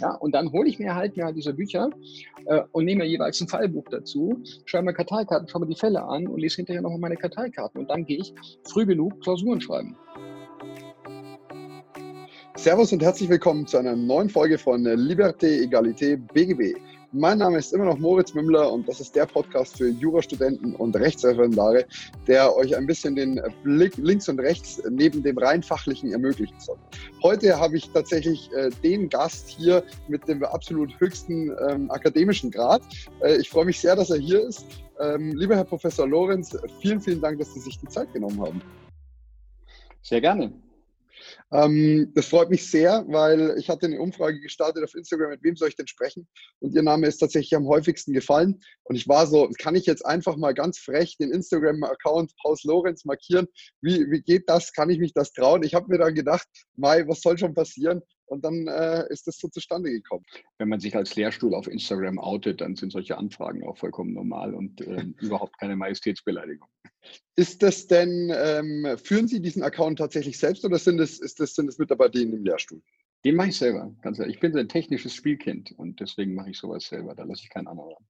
Ja, und dann hole ich mir halt mir halt diese Bücher äh, und nehme jeweils ein Fallbuch dazu, schreibe mir Karteikarten, schaue mir die Fälle an und lese hinterher nochmal meine Karteikarten. Und dann gehe ich früh genug Klausuren schreiben. Servus und herzlich willkommen zu einer neuen Folge von Liberté, Egalité, BGB. Mein Name ist immer noch Moritz Mümmler und das ist der Podcast für Jurastudenten und Rechtsreferendare, der euch ein bisschen den Blick links und rechts neben dem rein fachlichen ermöglichen soll. Heute habe ich tatsächlich äh, den Gast hier mit dem absolut höchsten ähm, akademischen Grad. Äh, ich freue mich sehr, dass er hier ist. Ähm, lieber Herr Professor Lorenz, vielen, vielen Dank, dass Sie sich die Zeit genommen haben. Sehr gerne. Ähm, das freut mich sehr, weil ich hatte eine Umfrage gestartet auf Instagram, mit wem soll ich denn sprechen? Und Ihr Name ist tatsächlich am häufigsten gefallen. Und ich war so, kann ich jetzt einfach mal ganz frech den Instagram-Account Haus Lorenz markieren? Wie, wie geht das? Kann ich mich das trauen? Ich habe mir dann gedacht, Mai, was soll schon passieren? Und dann äh, ist das so zustande gekommen. Wenn man sich als Lehrstuhl auf Instagram outet, dann sind solche Anfragen auch vollkommen normal und äh, überhaupt keine Majestätsbeleidigung. Ist das denn, ähm, führen Sie diesen Account tatsächlich selbst oder sind es, ist das, sind es Mitarbeiter in dem Lehrstuhl? Den mache ich selber, ganz ehrlich. Ich bin so ein technisches Spielkind und deswegen mache ich sowas selber. Da lasse ich keinen anderen ran.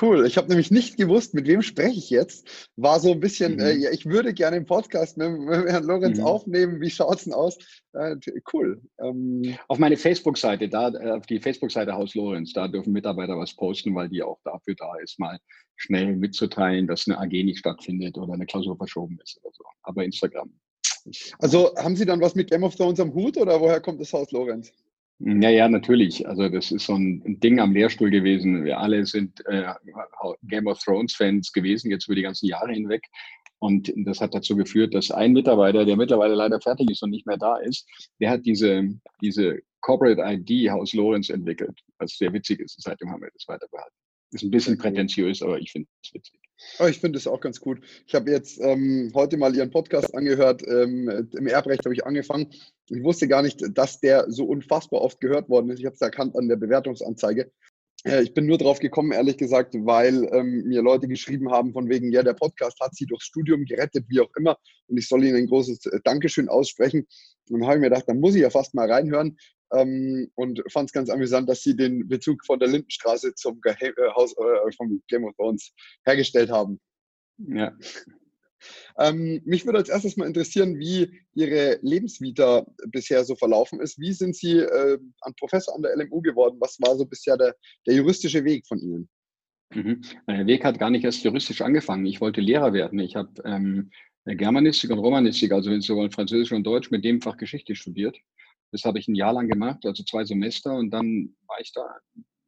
Cool. Ich habe nämlich nicht gewusst, mit wem spreche ich jetzt. War so ein bisschen, mhm. äh, ja, ich würde gerne im Podcast mit, mit Herrn Lorenz mhm. aufnehmen. Wie schaut es denn aus? Äh, cool. Ähm, auf meine Facebook-Seite, da äh, auf die Facebook-Seite Haus Lorenz, da dürfen Mitarbeiter was posten, weil die auch dafür da ist, mal schnell mitzuteilen, dass eine AG nicht stattfindet oder eine Klausur verschoben ist oder so. Aber Instagram. Also haben Sie dann was mit Game of Thrones am Hut oder woher kommt das Haus Lorenz? Ja, ja, natürlich. Also das ist so ein Ding am Lehrstuhl gewesen. Wir alle sind äh, Game of Thrones-Fans gewesen, jetzt über die ganzen Jahre hinweg. Und das hat dazu geführt, dass ein Mitarbeiter, der mittlerweile leider fertig ist und nicht mehr da ist, der hat diese, diese Corporate ID Haus Lorenz entwickelt, was sehr witzig ist. Seitdem haben wir das weiter behalten. Ist ein bisschen prätentiös, aber ich finde es witzig. Oh, ich finde es auch ganz gut. Ich habe jetzt ähm, heute mal Ihren Podcast angehört. Ähm, Im Erbrecht habe ich angefangen. Ich wusste gar nicht, dass der so unfassbar oft gehört worden ist. Ich habe es erkannt an der Bewertungsanzeige. Äh, ich bin nur drauf gekommen, ehrlich gesagt, weil ähm, mir Leute geschrieben haben von wegen, ja, der Podcast hat sie durchs Studium gerettet, wie auch immer. Und ich soll ihnen ein großes äh, Dankeschön aussprechen. Und dann habe ich mir gedacht, dann muss ich ja fast mal reinhören. Ähm, und fand es ganz amüsant, dass sie den Bezug von der Lindenstraße zum Ge äh, Haus äh, vom Game of Thrones hergestellt haben. Ja. Ähm, mich würde als erstes mal interessieren, wie Ihre Lebensvita bisher so verlaufen ist. Wie sind Sie äh, an Professor an der LMU geworden? Was war so bisher der, der juristische Weg von Ihnen? Mhm. Der Weg hat gar nicht erst juristisch angefangen. Ich wollte Lehrer werden. Ich habe ähm, Germanistik und Romanistik, also wenn Sie wollen, Französisch und Deutsch, mit dem Fach Geschichte studiert. Das habe ich ein Jahr lang gemacht, also zwei Semester, und dann war ich da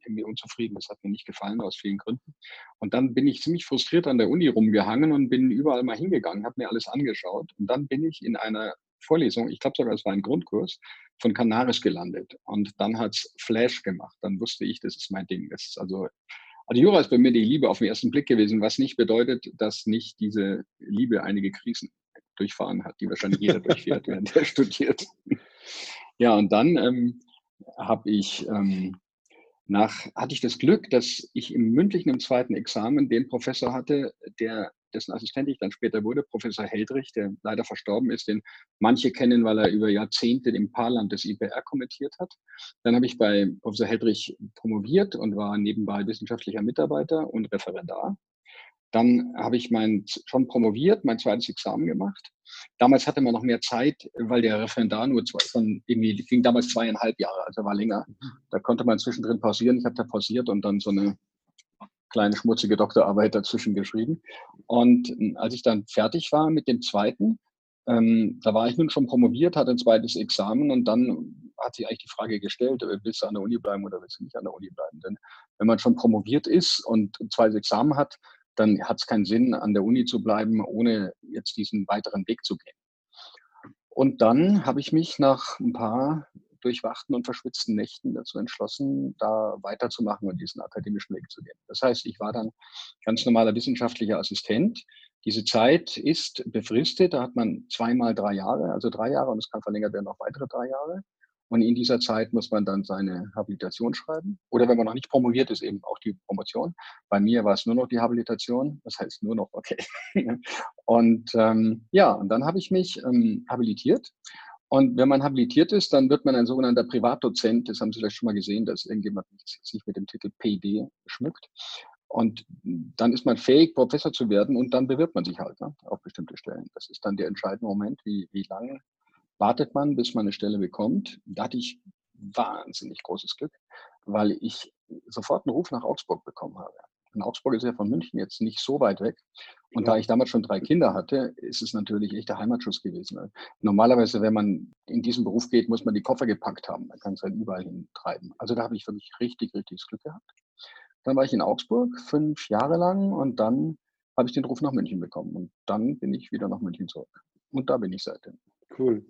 irgendwie unzufrieden. Das hat mir nicht gefallen aus vielen Gründen. Und dann bin ich ziemlich frustriert an der Uni rumgehangen und bin überall mal hingegangen, habe mir alles angeschaut. Und dann bin ich in einer Vorlesung, ich glaube sogar, es war ein Grundkurs, von Canaris gelandet. Und dann hat es Flash gemacht. Dann wusste ich, das ist mein Ding. Das ist also, also Jura ist bei mir die Liebe auf den ersten Blick gewesen, was nicht bedeutet, dass nicht diese Liebe einige Krisen durchfahren hat, die wahrscheinlich jeder durchfährt, während er studiert. Ja, und dann ähm, habe ich ähm, nach, hatte ich das Glück, dass ich im mündlichen im zweiten Examen den Professor hatte, der, dessen Assistent ich dann später wurde, Professor Heldrich, der leider verstorben ist, den manche kennen, weil er über Jahrzehnte im Paarland des IPR kommentiert hat. Dann habe ich bei Professor Heldrich promoviert und war nebenbei wissenschaftlicher Mitarbeiter und Referendar. Dann habe ich mein, schon promoviert, mein zweites Examen gemacht. Damals hatte man noch mehr Zeit, weil der Referendar nur zwei, von irgendwie ging damals zweieinhalb Jahre, also war länger. Da konnte man zwischendrin pausieren. Ich habe da pausiert und dann so eine kleine schmutzige Doktorarbeit dazwischen geschrieben. Und hm, als ich dann fertig war mit dem zweiten, ähm, da war ich nun schon promoviert, hatte ein zweites Examen und dann hat sich eigentlich die Frage gestellt, äh, willst du an der Uni bleiben oder willst du nicht an der Uni bleiben? Denn wenn man schon promoviert ist und ein zweites Examen hat, dann hat es keinen Sinn, an der Uni zu bleiben, ohne jetzt diesen weiteren Weg zu gehen. Und dann habe ich mich nach ein paar durchwachten und verschwitzten Nächten dazu entschlossen, da weiterzumachen und diesen akademischen Weg zu gehen. Das heißt, ich war dann ganz normaler wissenschaftlicher Assistent. Diese Zeit ist befristet, da hat man zweimal drei Jahre, also drei Jahre und es kann verlängert werden auf weitere drei Jahre. Und in dieser Zeit muss man dann seine Habilitation schreiben. Oder wenn man noch nicht promoviert ist, eben auch die Promotion. Bei mir war es nur noch die Habilitation. Das heißt nur noch, okay. und ähm, ja, und dann habe ich mich ähm, habilitiert. Und wenn man habilitiert ist, dann wird man ein sogenannter Privatdozent. Das haben Sie vielleicht schon mal gesehen, dass irgendjemand sich mit dem Titel PD schmückt. Und dann ist man fähig, Professor zu werden und dann bewirbt man sich halt ne, auf bestimmte Stellen. Das ist dann der entscheidende Moment, wie, wie lange wartet man, bis man eine Stelle bekommt. Da hatte ich wahnsinnig großes Glück, weil ich sofort einen Ruf nach Augsburg bekommen habe. Und Augsburg ist ja von München jetzt nicht so weit weg. Und ja. da ich damals schon drei Kinder hatte, ist es natürlich echt der Heimatschuss gewesen. Normalerweise, wenn man in diesen Beruf geht, muss man die Koffer gepackt haben. Man kann es halt überall hintreiben. Also da habe ich wirklich richtig, richtiges Glück gehabt. Dann war ich in Augsburg fünf Jahre lang und dann habe ich den Ruf nach München bekommen. Und dann bin ich wieder nach München zurück. Und da bin ich seitdem. Cool.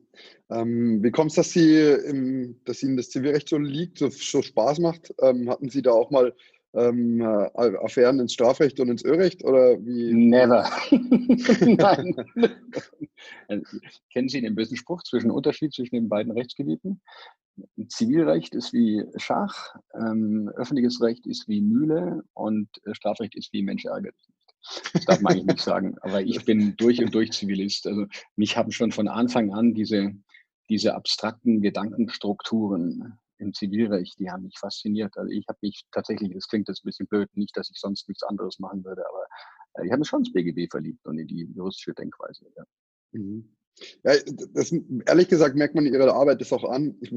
Ähm, wie kommt es, dass, Sie dass Ihnen das Zivilrecht so liegt, so, so Spaß macht? Ähm, hatten Sie da auch mal ähm, äh, Affären ins Strafrecht und ins Örecht oder wie? Never. Nein. Kennen Sie den bösen Spruch zwischen Unterschied zwischen den beiden Rechtsgebieten? Zivilrecht ist wie Schach, ähm, öffentliches Recht ist wie Mühle und äh, Strafrecht ist wie Mensch ärgert. Das darf man eigentlich nicht sagen. Aber ich bin durch und durch Zivilist. Also mich haben schon von Anfang an diese, diese abstrakten Gedankenstrukturen im Zivilrecht, die haben mich fasziniert. Also ich habe mich tatsächlich, das klingt jetzt ein bisschen blöd, nicht, dass ich sonst nichts anderes machen würde, aber äh, ich habe mich schon ins BGB verliebt und in die juristische Denkweise. Ja. Mhm. Ja, das, ehrlich gesagt merkt man ihre Arbeit das auch an. Ich,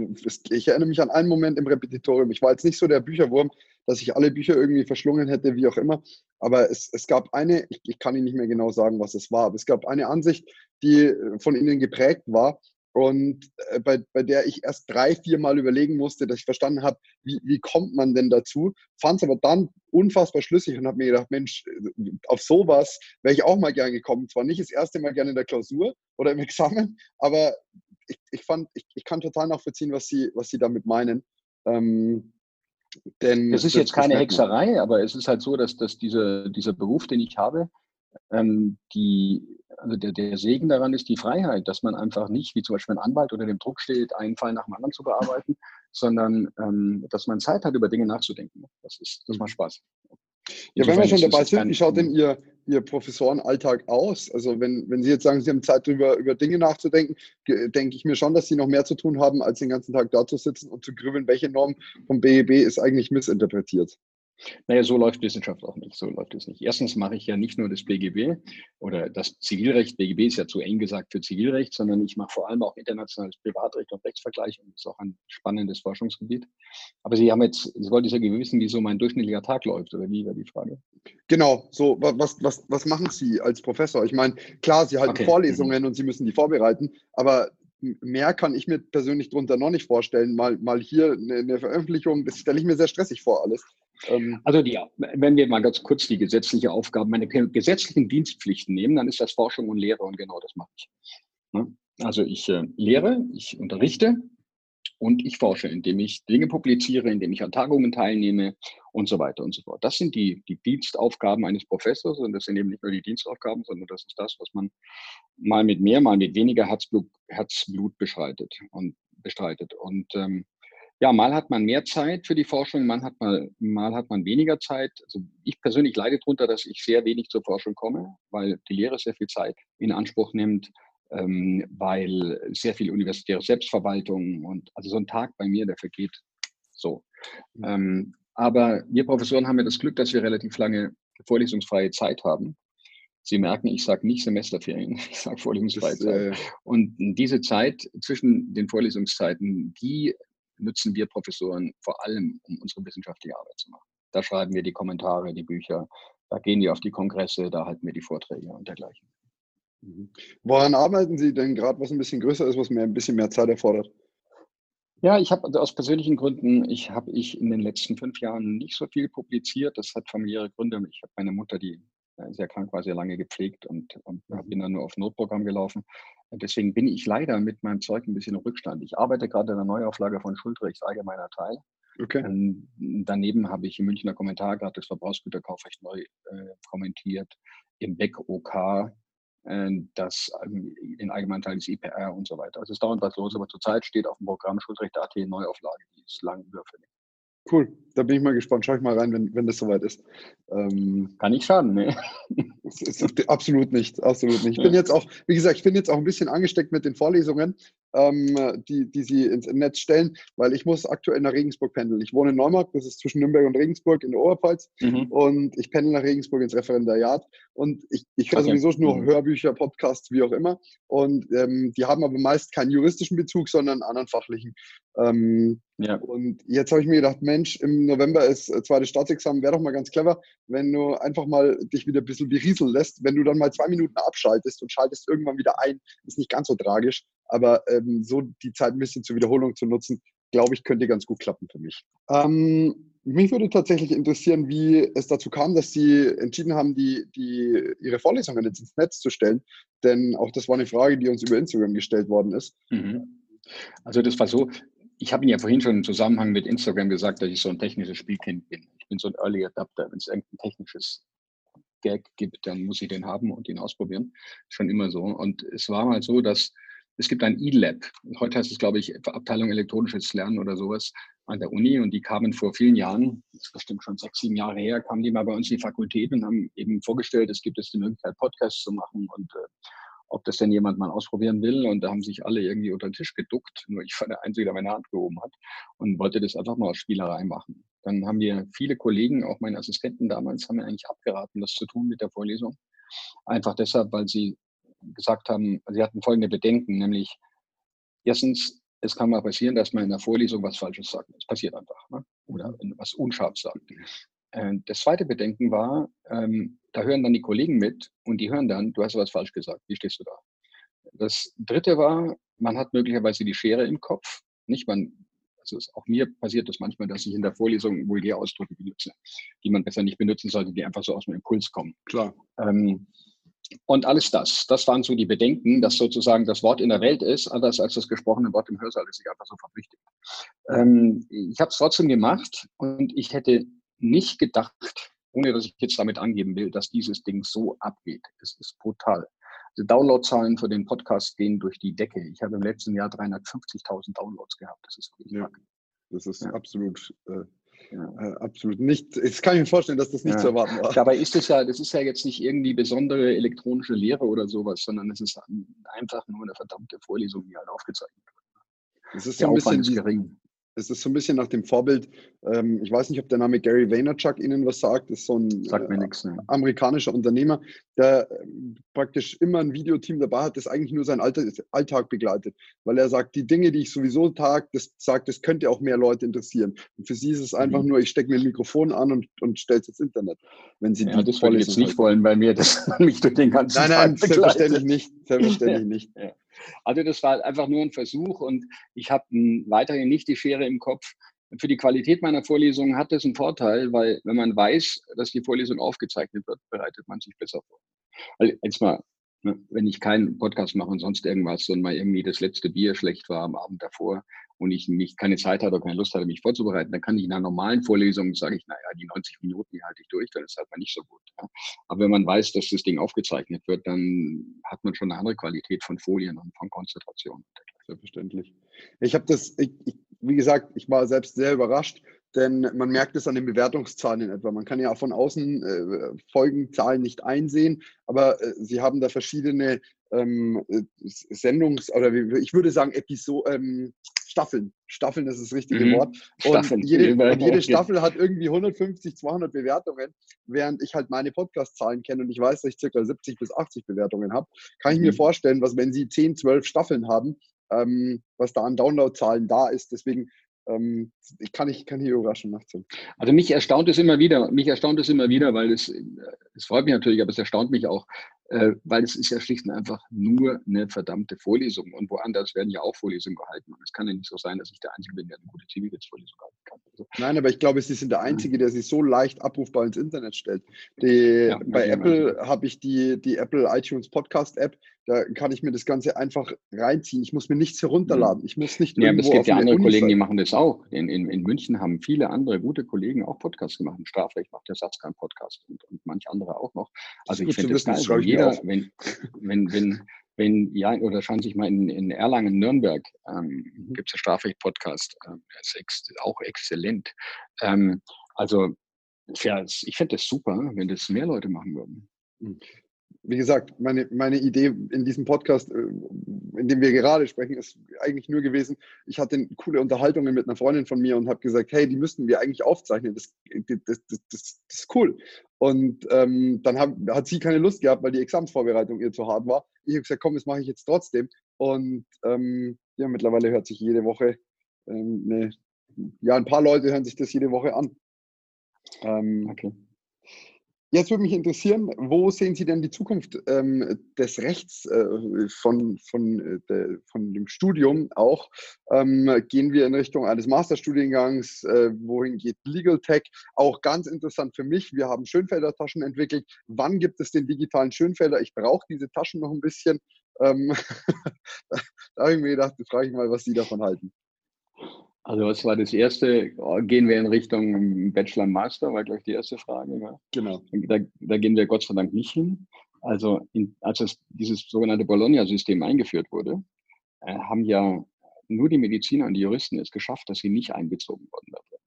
ich, erinnere mich an einen Moment im Repetitorium. Ich war jetzt nicht so der Bücherwurm, dass ich alle Bücher irgendwie verschlungen hätte, wie auch immer. Aber es, es gab eine, ich, ich kann Ihnen nicht mehr genau sagen, was es war, aber es gab eine Ansicht, die von Ihnen geprägt war und äh, bei, bei der ich erst drei, vier Mal überlegen musste, dass ich verstanden habe, wie, wie kommt man denn dazu, fand es aber dann unfassbar schlüssig und habe mir gedacht, Mensch, äh, auf sowas wäre ich auch mal gern gekommen. Zwar nicht das erste Mal gerne in der Klausur oder im Examen, aber ich, ich fand, ich, ich kann total nachvollziehen, was Sie, was Sie damit meinen. Ähm, denn es ist jetzt keine Hexerei, aber es ist halt so, dass, dass diese, dieser Beruf, den ich habe, ähm, die, also der, der Segen daran ist die Freiheit, dass man einfach nicht, wie zum Beispiel ein Anwalt unter dem Druck steht, einen Fall nach dem anderen zu bearbeiten, sondern ähm, dass man Zeit hat, über Dinge nachzudenken. Das, ist, das macht Spaß. Ja, wenn wir schon dabei sind, wie schaut denn Ihr, Ihr Professorenalltag aus? Also wenn, wenn Sie jetzt sagen, Sie haben Zeit, über, über Dinge nachzudenken, denke ich mir schon, dass Sie noch mehr zu tun haben, als den ganzen Tag da zu sitzen und zu grübeln, welche Norm vom BEB ist eigentlich missinterpretiert. Naja, so läuft Wissenschaft auch nicht. So läuft es nicht. Erstens mache ich ja nicht nur das BGB oder das Zivilrecht. BGB ist ja zu eng gesagt für Zivilrecht, sondern ich mache vor allem auch internationales Privatrecht und Rechtsvergleich und das ist auch ein spannendes Forschungsgebiet. Aber Sie haben jetzt, Sie wollten ja wissen, wie so mein durchschnittlicher Tag läuft oder wie war die Frage? Genau, so was, was, was machen Sie als Professor? Ich meine, klar, Sie halten okay. Vorlesungen und Sie müssen die vorbereiten, aber mehr kann ich mir persönlich darunter noch nicht vorstellen. Mal, mal hier eine, eine Veröffentlichung, das stelle ich mir sehr stressig vor alles. Ähm, also die, wenn wir mal ganz kurz die gesetzliche Aufgaben, meine gesetzlichen Dienstpflichten nehmen, dann ist das Forschung und Lehre und genau das mache ich. Ne? Also ich äh, lehre, ich unterrichte und ich forsche, indem ich Dinge publiziere, indem ich an Tagungen teilnehme und so weiter und so fort. Das sind die, die Dienstaufgaben eines Professors und das sind eben nicht nur die Dienstaufgaben, sondern das ist das, was man mal mit mehr, mal mit weniger Herzblut, Herzblut beschreitet und bestreitet. Und ähm, ja, mal hat man mehr Zeit für die Forschung, mal hat man, mal hat man weniger Zeit. Also ich persönlich leide darunter, dass ich sehr wenig zur Forschung komme, weil die Lehre sehr viel Zeit in Anspruch nimmt, ähm, weil sehr viel universitäre Selbstverwaltung und also so ein Tag bei mir, der vergeht so. Mhm. Ähm, aber wir Professoren haben ja das Glück, dass wir relativ lange vorlesungsfreie Zeit haben. Sie merken, ich sage nicht Semesterferien, ich sage vorlesungsfreie das, Zeit. Äh und diese Zeit zwischen den Vorlesungszeiten, die nutzen wir Professoren vor allem, um unsere wissenschaftliche Arbeit zu machen. Da schreiben wir die Kommentare, die Bücher, da gehen wir auf die Kongresse, da halten wir die Vorträge und dergleichen. Mhm. Woran arbeiten Sie denn gerade, was ein bisschen größer ist, was mir ein bisschen mehr Zeit erfordert? Ja, ich habe also aus persönlichen Gründen, ich habe ich in den letzten fünf Jahren nicht so viel publiziert. Das hat familiäre Gründe. Ich habe meine Mutter, die äh, sehr krank war, sehr lange gepflegt und, und mhm. bin dann nur auf Notprogramm gelaufen. Deswegen bin ich leider mit meinem Zeug ein bisschen im Rückstand. Ich arbeite gerade an der Neuauflage von Schuldrechts allgemeiner Teil. Okay. Ähm, daneben habe ich im Münchner Kommentar gerade das Verbrauchsgüterkaufrecht neu äh, kommentiert, im Beck OK, äh, das ähm, den allgemeinen Teil des IPR und so weiter. Also es dauert was los, aber zurzeit steht auf dem Programm Schuldrecht.at Neuauflage, die ist lang überfällig. Cool. da bin ich mal gespannt. Schau ich mal rein, wenn, wenn das soweit ist. Ähm, Kann nicht schaden, ne? absolut nicht, absolut nicht. Ich bin jetzt auch, wie gesagt, ich bin jetzt auch ein bisschen angesteckt mit den Vorlesungen, ähm, die, die sie ins Netz stellen, weil ich muss aktuell nach Regensburg pendeln. Ich wohne in Neumarkt, das ist zwischen Nürnberg und Regensburg in der Oberpfalz mhm. und ich pendel nach Regensburg ins Referendariat und ich, ich höre okay. sowieso nur mhm. Hörbücher, Podcasts, wie auch immer und ähm, die haben aber meist keinen juristischen Bezug, sondern einen anderen fachlichen. Ähm, ja. Und jetzt habe ich mir gedacht, Mensch, im November ist äh, zweites Staatsexamen, wäre doch mal ganz clever, wenn du einfach mal dich wieder ein bisschen berieseln lässt. Wenn du dann mal zwei Minuten abschaltest und schaltest irgendwann wieder ein, ist nicht ganz so tragisch. Aber ähm, so die Zeit ein bisschen zur Wiederholung zu nutzen, glaube ich, könnte ganz gut klappen für mich. Ähm, mich würde tatsächlich interessieren, wie es dazu kam, dass Sie entschieden haben, die, die, Ihre Vorlesungen jetzt ins Netz zu stellen. Denn auch das war eine Frage, die uns über Instagram gestellt worden ist. Mhm. Also das war so, ich habe Ihnen ja vorhin schon im Zusammenhang mit Instagram gesagt, dass ich so ein technisches Spielkind bin. Ich bin so ein Early Adapter. Wenn es irgendein technisches Gag gibt, dann muss ich den haben und ihn ausprobieren. Schon immer so. Und es war mal so, dass es gibt ein E-Lab. Heute heißt es, glaube ich, Abteilung elektronisches Lernen oder sowas an der Uni. Und die kamen vor vielen Jahren, das ist bestimmt schon sechs, sieben Jahre her, kamen die mal bei uns in die Fakultät und haben eben vorgestellt, es gibt jetzt die Möglichkeit, Podcasts zu machen und äh, ob das denn jemand mal ausprobieren will. Und da haben sich alle irgendwie unter den Tisch geduckt. Nur ich war der Einzige, der meine Hand gehoben hat und wollte das einfach mal aus Spielerei machen. Dann haben wir viele Kollegen, auch meine Assistenten damals, haben mir eigentlich abgeraten, das zu tun mit der Vorlesung. Einfach deshalb, weil sie gesagt haben, sie hatten folgende Bedenken, nämlich erstens, es kann mal passieren, dass man in der Vorlesung was Falsches sagt. Es passiert einfach. Ne? Oder was unscharf sagt. Äh, das zweite Bedenken war, ähm, da hören dann die Kollegen mit und die hören dann, du hast was falsch gesagt, wie stehst du da? Das dritte war, man hat möglicherweise die Schere im Kopf. Nicht man, also auch mir passiert das manchmal, dass ich in der Vorlesung Vulgärausdrücke benutze, die man besser nicht benutzen sollte, die einfach so aus dem Impuls kommen. Klar. Ähm, und alles das, das waren so die Bedenken, dass sozusagen das Wort in der Welt ist, anders als das gesprochene Wort im Hörsaal, das sich einfach so verpflichtet. Ähm, ich habe es trotzdem gemacht und ich hätte nicht gedacht, ohne dass ich jetzt damit angeben will, dass dieses Ding so abgeht. Es ist brutal. Die Downloadzahlen für den Podcast gehen durch die Decke. Ich habe im letzten Jahr 350.000 Downloads gehabt. Das ist ja, Das ist ja. absolut, äh, ja. äh, absolut nicht. Ich kann mir vorstellen, dass das nicht zu erwarten war. Dabei ist es ja, das ist ja jetzt nicht irgendwie besondere elektronische Lehre oder sowas, sondern es ist einfach nur eine verdammte Vorlesung, die halt aufgezeichnet wird. Es ist so ein bisschen ist gering. Es ist so ein bisschen nach dem Vorbild, ähm, ich weiß nicht, ob der Name Gary Vaynerchuk Ihnen was sagt, das ist so ein sagt äh, nix, ne. amerikanischer Unternehmer, der äh, praktisch immer ein Videoteam dabei hat, das eigentlich nur seinen Alltag begleitet, weil er sagt, die Dinge, die ich sowieso tag, das sagt, das könnte auch mehr Leute interessieren. Und für sie ist es einfach mhm. nur, ich stecke mir ein Mikrofon an und, und stelle es ins Internet. Wenn sie ja, die das wollte ich jetzt nicht wollen bei mir, das mich durch den ganzen Nein, nein, Tag selbstverständlich nicht, selbstverständlich nicht. Ja. Also das war einfach nur ein Versuch und ich habe weiterhin nicht die Schere im Kopf. Für die Qualität meiner Vorlesungen hat das einen Vorteil, weil wenn man weiß, dass die Vorlesung aufgezeichnet wird, bereitet man sich besser vor. Also jetzt mal, ne, wenn ich keinen Podcast mache und sonst irgendwas und mal irgendwie das letzte Bier schlecht war am Abend davor, und ich nicht keine Zeit hatte oder keine Lust hatte, mich vorzubereiten, dann kann ich in einer normalen Vorlesung, sage ich, naja, die 90 Minuten, die halte ich durch, dann ist halt mal nicht so gut. Ja. Aber wenn man weiß, dass das Ding aufgezeichnet wird, dann hat man schon eine andere Qualität von Folien und von Konzentration. Selbstverständlich. Ich habe das, ich, ich, wie gesagt, ich war selbst sehr überrascht, denn man merkt es an den Bewertungszahlen in etwa. Man kann ja auch von außen äh, Folgenzahlen nicht einsehen, aber äh, sie haben da verschiedene ähm, äh, Sendungs- oder ich würde sagen Episoden, ähm, Staffeln. Staffeln ist das richtige mhm. Wort. Und jede, und jede, Staffel hat irgendwie 150, 200 Bewertungen, während ich halt meine Podcast-Zahlen kenne und ich weiß, dass ich circa 70 bis 80 Bewertungen habe. Kann ich mhm. mir vorstellen, was, wenn Sie 10, 12 Staffeln haben, ähm, was da an Downloadzahlen da ist. Deswegen ähm, kann ich kann hier überraschen nachziehen. Also mich erstaunt es immer wieder, mich erstaunt es immer wieder, weil es, es freut mich natürlich, aber es erstaunt mich auch, äh, weil es ist ja schlicht und einfach nur eine verdammte Vorlesung. Und woanders werden ja auch Vorlesungen gehalten. Und es kann ja nicht so sein, dass ich der Einzige bin, der eine gute Zivilrechtsvorlesung halten kann. Also, Nein, aber ich glaube, Sie sind der Einzige, der sich so leicht abrufbar ins Internet stellt. Die, ja, bei Apple habe ich die, die Apple iTunes Podcast App, da kann ich mir das Ganze einfach reinziehen. Ich muss mir nichts herunterladen. Ich muss nicht Ja, aber es gibt ja andere Kollegen, die machen das auch. In, in, in München haben viele andere gute Kollegen auch Podcasts gemacht. Strafrecht macht der Satz kein Podcast und, und manche andere auch noch. Also ich finde das geil, wenn jeder, wenn, wenn, wenn, wenn, ja, oder schauen Sie sich mal in, in Erlangen, Nürnberg, ähm, mhm. gibt es einen Strafrecht-Podcast, ähm, ist ex auch exzellent. Ähm, also, ja, ich fände das super, wenn das mehr Leute machen würden. Mhm wie gesagt, meine, meine Idee in diesem Podcast, äh, in dem wir gerade sprechen, ist eigentlich nur gewesen, ich hatte coole Unterhaltungen mit einer Freundin von mir und habe gesagt, hey, die müssten wir eigentlich aufzeichnen. Das, das, das, das, ist cool. Und ähm, dann hab, hat sie keine Lust gehabt, weil die Examensvorbereitung ihr zu hart war. Ich habe gesagt, komm, das mache ich jetzt trotzdem. Und ähm, ja, mittlerweile hört sich jede Woche, ähm, ne, ja, ein paar Leute hören sich das jede Woche an. Ähm, okay. Jetzt würde mich interessieren, wo sehen Sie denn die Zukunft ähm, des Rechts äh, von, von, äh, de, von dem Studium auch? Ähm, gehen wir in Richtung eines Masterstudiengangs? Äh, wohin geht Legal Tech? Auch ganz interessant für mich. Wir haben Schönfelder Taschen entwickelt. Wann gibt es den digitalen Schönfelder? Ich brauche diese Taschen noch ein bisschen. Ähm, da habe ich mir gedacht, frage ich mal, was Sie davon halten. Also was war das erste? Gehen wir in Richtung Bachelor Master, war gleich die erste Frage. Ja? Genau. Da, da, gehen wir Gott sei Dank nicht hin. Also in, als das, dieses sogenannte Bologna-System eingeführt wurde, äh, haben ja nur die Mediziner und die Juristen es geschafft, dass sie nicht einbezogen worden sind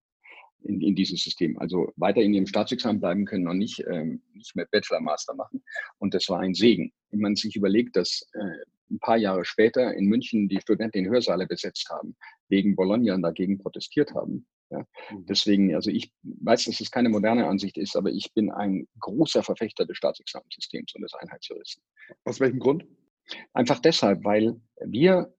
in, in dieses System. Also weiter in ihrem Staatsexamen bleiben können und nicht, ähm, nicht mehr Bachelor, Master machen. Und das war ein Segen. Wenn man sich überlegt, dass äh, ein paar Jahre später in München die Studenten den Hörsaale besetzt haben, wegen Bologna und dagegen protestiert haben. Ja. Mhm. Deswegen, also ich weiß, dass es keine moderne Ansicht ist, aber ich bin ein großer Verfechter des Staatsexamensystems und des Einheitsjuristen. Aus welchem Grund? Einfach deshalb, weil wir,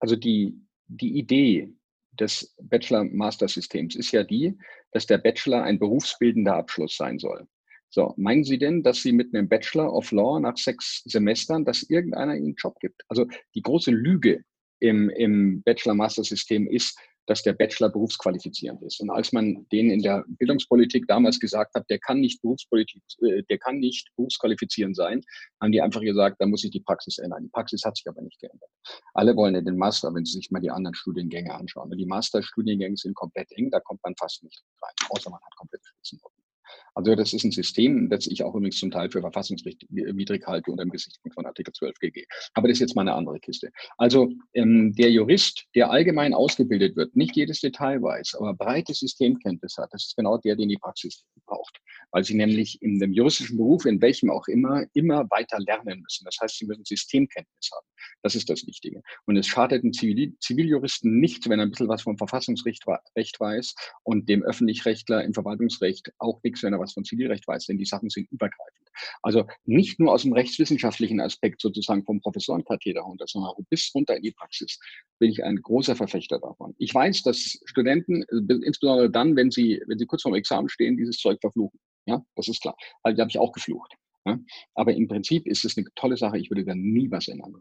also die, die Idee des Bachelor-Master-Systems ist ja die, dass der Bachelor ein berufsbildender Abschluss sein soll. So, meinen Sie denn, dass Sie mit einem Bachelor of Law nach sechs Semestern, dass irgendeiner Ihnen einen Job gibt? Also die große Lüge im, im Bachelor-Master-System ist, dass der Bachelor berufsqualifizierend ist. Und als man denen in der Bildungspolitik damals gesagt hat, der kann nicht Berufspolitik, äh, der kann nicht berufsqualifizierend sein, haben die einfach gesagt, da muss sich die Praxis ändern. Die Praxis hat sich aber nicht geändert. Alle wollen in den Master, wenn Sie sich mal die anderen Studiengänge anschauen. Und die Masterstudiengänge sind komplett eng, da kommt man fast nicht rein, außer man hat komplette Spitzennoten. Also das ist ein System, das ich auch übrigens zum Teil für verfassungswidrig halte unter dem Gesichtspunkt von Artikel 12 GG. Aber das ist jetzt mal eine andere Kiste. Also ähm, der Jurist, der allgemein ausgebildet wird, nicht jedes Detail weiß, aber breite Systemkenntnis hat, das ist genau der, den die Praxis braucht. Weil sie nämlich in dem juristischen Beruf, in welchem auch immer, immer weiter lernen müssen. Das heißt, sie müssen Systemkenntnis haben. Das ist das Wichtige. Und es schadet dem Zivil Ziviljuristen nicht, wenn er ein bisschen was vom Verfassungsrecht Recht weiß und dem Öffentlichrechtler im Verwaltungsrecht auch nichts, wenn er was von Zivilrecht weiß, denn die Sachen sind übergreifend. Also nicht nur aus dem rechtswissenschaftlichen Aspekt sozusagen vom Professorenkatheter runter, sondern bis runter in die Praxis bin ich ein großer Verfechter davon. Ich weiß, dass Studenten, insbesondere dann, wenn sie, wenn sie kurz vorm Examen stehen, dieses Zeug verfluchen. Ja, das ist klar. Also, da habe ich auch geflucht. Ja? Aber im Prinzip ist es eine tolle Sache. Ich würde da nie was ändern.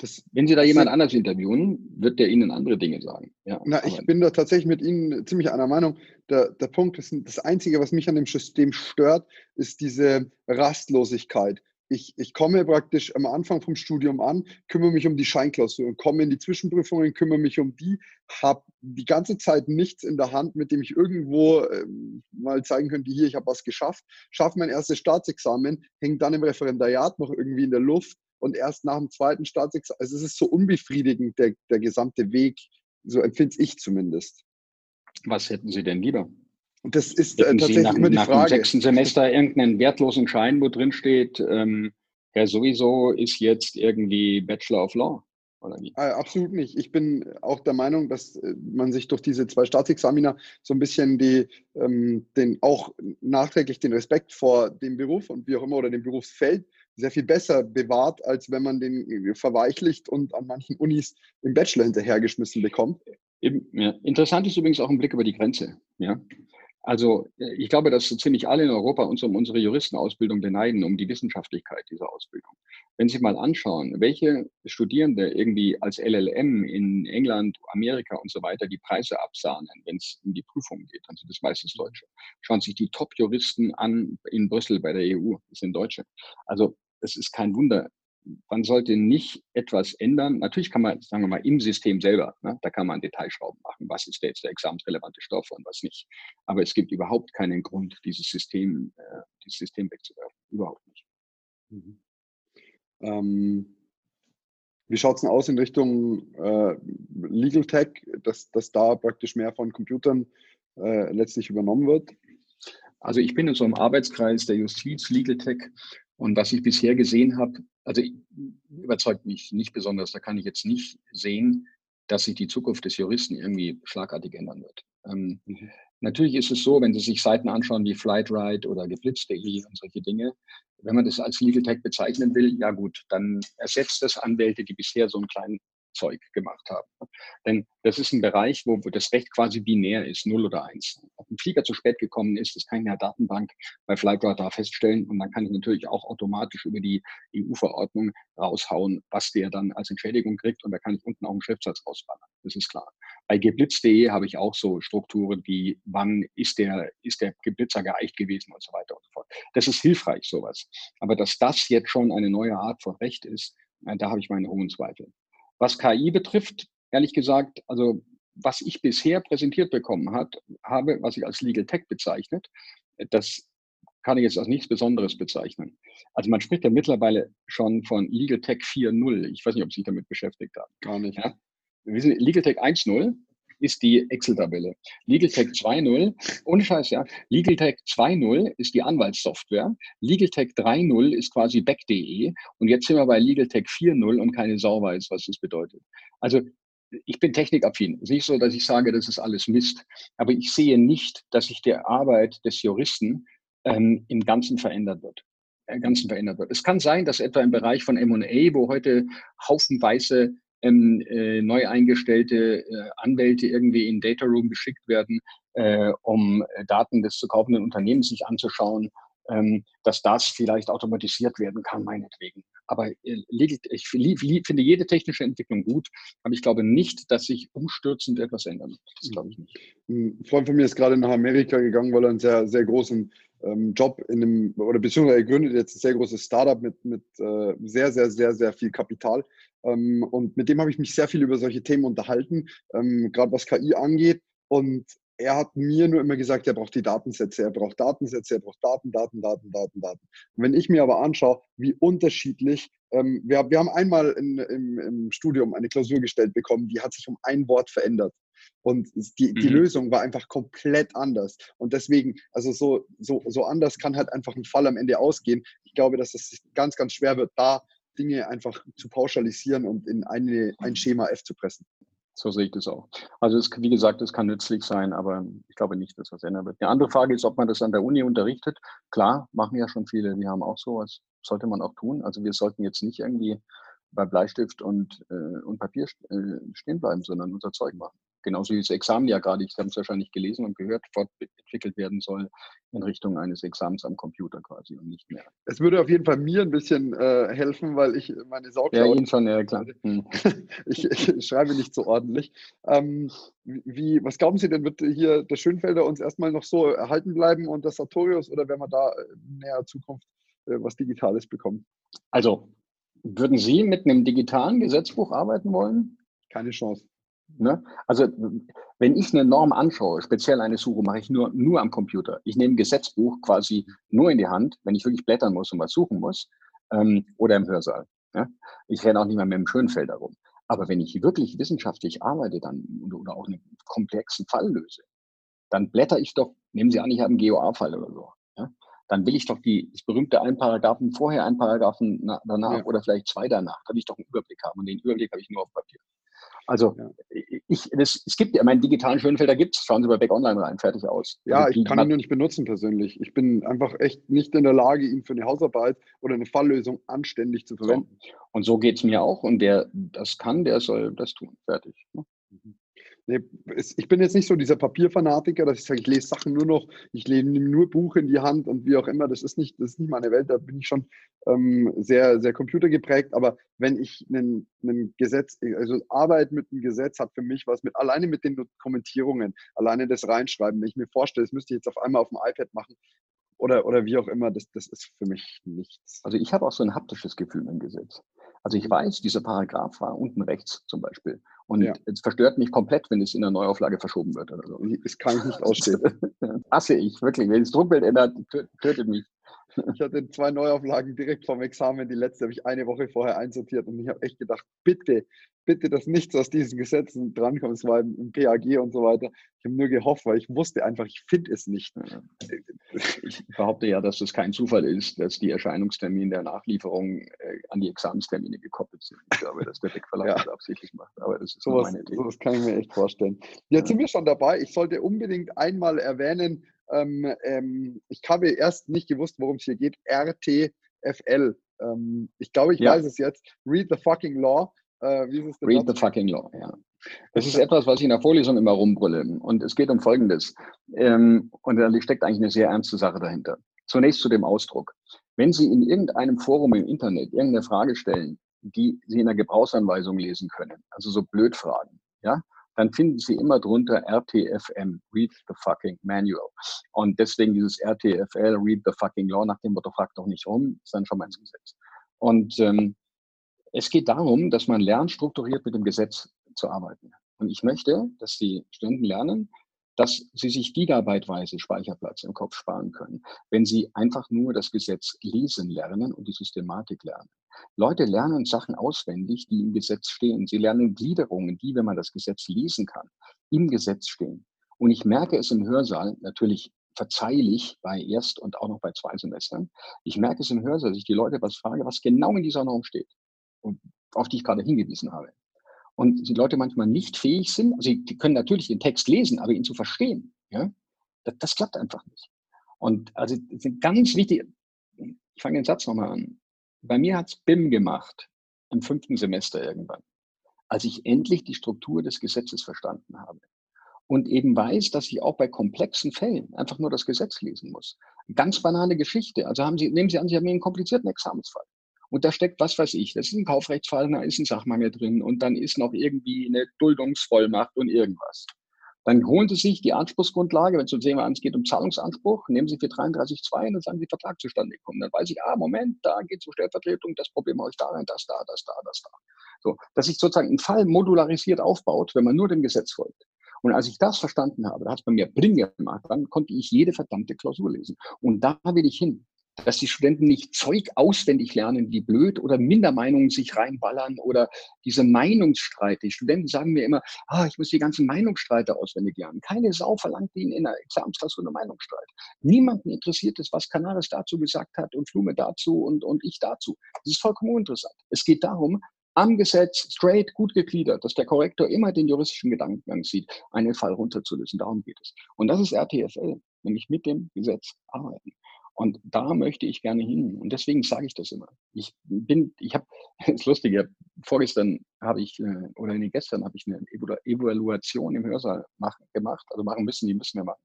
Das, Wenn Sie da jemand anders interviewen, wird der Ihnen andere Dinge sagen. Ja, Na, ich bin da tatsächlich mit Ihnen ziemlich einer Meinung. Der, der Punkt ist, das Einzige, was mich an dem System stört, ist diese Rastlosigkeit ich, ich komme praktisch am Anfang vom Studium an, kümmere mich um die Scheinklausur und komme in die Zwischenprüfungen, kümmere mich um die, habe die ganze Zeit nichts in der Hand, mit dem ich irgendwo äh, mal zeigen könnte, hier, ich habe was geschafft, schaffe mein erstes Staatsexamen, hängt dann im Referendariat noch irgendwie in der Luft und erst nach dem zweiten Staatsexamen, also es ist so unbefriedigend, der, der gesamte Weg, so empfinde ich zumindest. Was hätten Sie denn lieber? Und das ist äh, tatsächlich nach, immer die nach Frage. Nach dem sechsten Semester irgendeinen wertlosen Schein, wo drin steht, ähm, ja sowieso ist jetzt irgendwie Bachelor of Law. Oder wie? Äh, absolut nicht. Ich bin auch der Meinung, dass äh, man sich durch diese zwei Staatsexamina so ein bisschen die, ähm, den, auch nachträglich den Respekt vor dem Beruf und wie auch immer oder dem Berufsfeld sehr viel besser bewahrt, als wenn man den äh, verweichlicht und an manchen Unis im Bachelor hinterhergeschmissen bekommt. Eben, ja. Interessant ist übrigens auch ein Blick über die Grenze. Ja? Also äh, ich glaube, dass so ziemlich alle in Europa uns um unsere Juristenausbildung beneiden, um die Wissenschaftlichkeit dieser Ausbildung. Wenn Sie mal anschauen, welche Studierende irgendwie als LLM in England, Amerika und so weiter die Preise absahnen, wenn es um die Prüfung geht, also das meistens Deutsche. Schauen sich die Top-Juristen an in Brüssel bei der EU, das sind Deutsche. Also es ist kein Wunder, man sollte nicht etwas ändern. Natürlich kann man, sagen wir mal, im System selber, ne, da kann man Detailschrauben machen. Was ist jetzt der examensrelevante Stoff und was nicht. Aber es gibt überhaupt keinen Grund, dieses System, äh, dieses System wegzuwerfen. Überhaupt nicht. Mhm. Ähm, Wie schaut es denn aus in Richtung äh, Legal Tech, dass, dass da praktisch mehr von Computern äh, letztlich übernommen wird? Also ich bin in so einem Arbeitskreis der Justiz, Legal Tech und was ich bisher gesehen habe, also überzeugt mich nicht besonders. Da kann ich jetzt nicht sehen, dass sich die Zukunft des Juristen irgendwie schlagartig ändern wird. Ähm, mhm. Natürlich ist es so, wenn Sie sich Seiten anschauen wie Flightride oder geblitzt.de und solche Dinge, wenn man das als Legal Tech bezeichnen will, ja gut, dann ersetzt das Anwälte, die bisher so einen kleinen Zeug gemacht haben. Denn das ist ein Bereich, wo das Recht quasi binär ist, 0 oder 1. Ob ein Flieger zu spät gekommen ist, das kann in der Datenbank bei Flightradar feststellen und dann kann ich natürlich auch automatisch über die EU-Verordnung raushauen, was der dann als Entschädigung kriegt und da kann ich unten auch einen Schriftsatz rausballern. Das ist klar. Bei geblitzt.de habe ich auch so Strukturen wie, wann ist der, ist der Geblitzer geeicht gewesen und so weiter und so fort. Das ist hilfreich, sowas. Aber dass das jetzt schon eine neue Art von Recht ist, äh, da habe ich meine hohen Zweifel. Was KI betrifft, ehrlich gesagt, also was ich bisher präsentiert bekommen hat, habe, was ich als Legal Tech bezeichnet, das kann ich jetzt als nichts Besonderes bezeichnen. Also man spricht ja mittlerweile schon von Legal Tech 4.0. Ich weiß nicht, ob Sie sich damit beschäftigt haben. Gar nicht. Ja? Legal Tech 1.0 ist die Excel-Tabelle. LegalTech 2.0, ohne Scheiß, ja. LegalTech 2.0 ist die Anwaltssoftware. LegalTech 3.0 ist quasi back.de. Und jetzt sind wir bei LegalTech 4.0 und keine Sau weiß, was das bedeutet. Also, ich bin technikaffin. Es ist nicht so, dass ich sage, das ist alles Mist. Aber ich sehe nicht, dass sich der Arbeit des Juristen ähm, im Ganzen verändert wird. Ganzen verändert wird. Es kann sein, dass etwa im Bereich von M&A, wo heute haufenweise ähm, äh, neu eingestellte äh, Anwälte irgendwie in Data Room geschickt werden, äh, um äh, Daten des zu kaufenden Unternehmens sich anzuschauen, ähm, dass das vielleicht automatisiert werden kann, meinetwegen. Aber äh, ich finde jede technische Entwicklung gut, aber ich glaube nicht, dass sich umstürzend etwas ändern wird. Das glaube ich nicht. Ein Freund von mir ist gerade nach Amerika gegangen, weil er einen sehr, sehr großen ähm, Job in einem, oder beziehungsweise er gründet jetzt ein sehr großes Startup mit, mit äh, sehr, sehr, sehr, sehr viel Kapital. Ähm, und mit dem habe ich mich sehr viel über solche Themen unterhalten, ähm, gerade was KI angeht. Und er hat mir nur immer gesagt, er braucht die Datensätze, er braucht Datensätze, er braucht Daten, Daten, Daten, Daten, Daten. Und wenn ich mir aber anschaue, wie unterschiedlich, ähm, wir, wir haben einmal in, im, im Studium eine Klausur gestellt bekommen, die hat sich um ein Wort verändert. Und die, die mhm. Lösung war einfach komplett anders. Und deswegen, also so, so, so anders kann halt einfach ein Fall am Ende ausgehen. Ich glaube, dass es ganz, ganz schwer wird, da Dinge einfach zu pauschalisieren und in eine, ein Schema F zu pressen. So sehe ich das auch. Also es, wie gesagt, es kann nützlich sein, aber ich glaube nicht, dass das ändern wird. Eine andere Frage ist, ob man das an der Uni unterrichtet. Klar, machen ja schon viele, die haben auch sowas. Sollte man auch tun. Also wir sollten jetzt nicht irgendwie bei Bleistift und, äh, und Papier äh, stehen bleiben, sondern unser Zeug machen genauso wie das Examen ja gerade, ich habe es wahrscheinlich gelesen und gehört, fortentwickelt werden soll in Richtung eines Examens am Computer quasi und nicht mehr. Es würde auf jeden Fall mir ein bisschen äh, helfen, weil ich meine Sauklaue... Ja, Ihnen schon, ja klar. Ich, ich, schreibe nicht so ordentlich. Ähm, wie, was glauben Sie denn, wird hier der Schönfelder uns erstmal noch so erhalten bleiben und das Sartorius oder werden wir da in näher Zukunft äh, was Digitales bekommen? Also, würden Sie mit einem digitalen Gesetzbuch arbeiten wollen? Keine Chance. Ne? Also wenn ich eine Norm anschaue, speziell eine Suche, mache ich nur, nur am Computer. Ich nehme ein Gesetzbuch quasi nur in die Hand, wenn ich wirklich blättern muss und was suchen muss, ähm, oder im Hörsaal. Ne? Ich renne auch nicht mehr mit dem Schönfeld herum. Aber wenn ich wirklich wissenschaftlich arbeite dann oder auch einen komplexen Fall löse, dann blätter ich doch, nehmen Sie an, ich habe einen GOA-Fall oder so. Ja? Dann will ich doch die, das berühmte ein Paragraphen vorher, ein Paragraphen danach ja. oder vielleicht zwei danach, damit ich doch einen Überblick habe. Und den Überblick habe ich nur auf Papier. Also ich, das, es gibt ja, meinen digitalen Schönfelder gibt es, schauen Sie bei Back Online rein, fertig aus. Ja, also, ich kann ihn nur nicht benutzen persönlich. Ich bin einfach echt nicht in der Lage, ihn für eine Hausarbeit oder eine Falllösung anständig zu verwenden. So. Und so geht es mir auch und der das kann, der soll das tun. Fertig. Ne? Mhm. Nee, ich bin jetzt nicht so dieser Papierfanatiker, dass ich sage, ich lese Sachen nur noch, ich nehme nur Buch in die Hand und wie auch immer. Das ist nicht, das ist nicht meine Welt. Da bin ich schon ähm, sehr, sehr computergeprägt. Aber wenn ich einen, einen Gesetz, also Arbeit mit einem Gesetz hat für mich was mit, alleine mit den Kommentierungen, alleine das Reinschreiben, wenn ich mir vorstelle, das müsste ich jetzt auf einmal auf dem iPad machen, oder, oder wie auch immer, das, das ist für mich nichts. Also ich habe auch so ein haptisches Gefühl im Gesetz. Also ich weiß, dieser Paragraph war unten rechts zum Beispiel. Und ja. es verstört mich komplett, wenn es in der Neuauflage verschoben wird oder so. Das kann ich nicht ausstehen. Hasse ich, wirklich. Wenn das Druckbild ändert, tötet mich. Ich hatte zwei Neuauflagen direkt vom Examen. Die letzte habe ich eine Woche vorher einsortiert und ich habe echt gedacht, bitte, bitte, dass nichts aus diesen Gesetzen drankommt. Es war im, PAG und so weiter. Ich habe nur gehofft, weil ich wusste einfach, ich finde es nicht. Ich behaupte ja, dass es kein Zufall ist, dass die Erscheinungstermine der Nachlieferung äh, an die Examenstermine gekoppelt sind. Ich glaube, dass der Deckverlag ja. das absichtlich macht. Aber das ist sowas, meine Idee. Sowas kann ich mir echt vorstellen. Jetzt ja. sind wir schon dabei. Ich sollte unbedingt einmal erwähnen, ähm, ähm, ich habe erst nicht gewusst, worum es hier geht. RTFL. Ähm, ich glaube, ich ja. weiß es jetzt. Read the fucking law. Äh, wie ist es denn Read the fucking law, ja. Das ist etwas, was ich in der Vorlesung immer rumbrülle. Und es geht um Folgendes. Ähm, und da steckt eigentlich eine sehr ernste Sache dahinter. Zunächst zu dem Ausdruck. Wenn Sie in irgendeinem Forum im Internet irgendeine Frage stellen, die Sie in der Gebrauchsanweisung lesen können, also so Blödfragen, ja, dann finden Sie immer drunter RTFM, Read the fucking Manual. Und deswegen dieses RTFL, Read the fucking Law, nach dem Motto, frag doch nicht rum, ist dann schon mal ins Gesetz. Und ähm, es geht darum, dass man lernt, strukturiert mit dem Gesetz zu arbeiten. Und ich möchte, dass die Studenten lernen, dass sie sich gigabyteweise Speicherplatz im Kopf sparen können, wenn sie einfach nur das Gesetz lesen lernen und die Systematik lernen. Leute lernen Sachen auswendig, die im Gesetz stehen. Sie lernen Gliederungen, die, wenn man das Gesetz lesen kann, im Gesetz stehen. Und ich merke es im Hörsaal, natürlich verzeihlich bei Erst- und auch noch bei zwei Semestern. Ich merke es im Hörsaal, dass ich die Leute was frage, was genau in dieser Norm steht auf die ich gerade hingewiesen habe. Und die Leute manchmal nicht fähig sind, also sie können natürlich den Text lesen, aber ihn zu verstehen, ja, das, das klappt einfach nicht. Und also sind ganz wichtig, ich fange den Satz nochmal an. Bei mir hat's BIM gemacht, im fünften Semester irgendwann, als ich endlich die Struktur des Gesetzes verstanden habe. Und eben weiß, dass ich auch bei komplexen Fällen einfach nur das Gesetz lesen muss. Ganz banale Geschichte. Also haben Sie, nehmen Sie an, Sie haben einen komplizierten Examensfall. Und da steckt, was weiß ich, das ist ein Kaufrechtsfall, da ist ein Sachmangel drin und dann ist noch irgendwie eine Duldungsvollmacht und irgendwas. Dann holen Sie sich die Anspruchsgrundlage, wenn es um sehen wir es geht um Zahlungsanspruch, nehmen Sie für 33.2 und dann sagen Sie Vertrag zustande gekommen. Dann weiß ich, ah, Moment, da geht es um Stellvertretung, das Problem habe ich da rein, das da, das da, das da. So, dass sich sozusagen ein Fall modularisiert aufbaut, wenn man nur dem Gesetz folgt. Und als ich das verstanden habe, da hat es bei mir Bring gemacht, dann konnte ich jede verdammte Klausur lesen. Und da will ich hin dass die Studenten nicht Zeug auswendig lernen, wie blöd oder Mindermeinungen sich reinballern oder diese Meinungsstreite. Die Studenten sagen mir immer, ah, ich muss die ganzen Meinungsstreite auswendig lernen. Keine Sau verlangt ihnen in der Examensklausur eine Meinungsstreit. Niemanden interessiert es, was Canaris dazu gesagt hat und Flume dazu und, und ich dazu. Das ist vollkommen uninteressant. Es geht darum, am Gesetz, straight, gut gegliedert, dass der Korrektor immer den juristischen Gedankengang sieht, einen Fall runterzulösen. Darum geht es. Und das ist RTFL, nämlich mit dem Gesetz arbeiten. Und da möchte ich gerne hin. Und deswegen sage ich das immer. Ich bin, ich habe, das ist lustig, vorgestern habe ich, äh, oder nee, gestern habe ich eine Evaluation im Hörsaal machen, gemacht, also machen müssen, die müssen wir machen.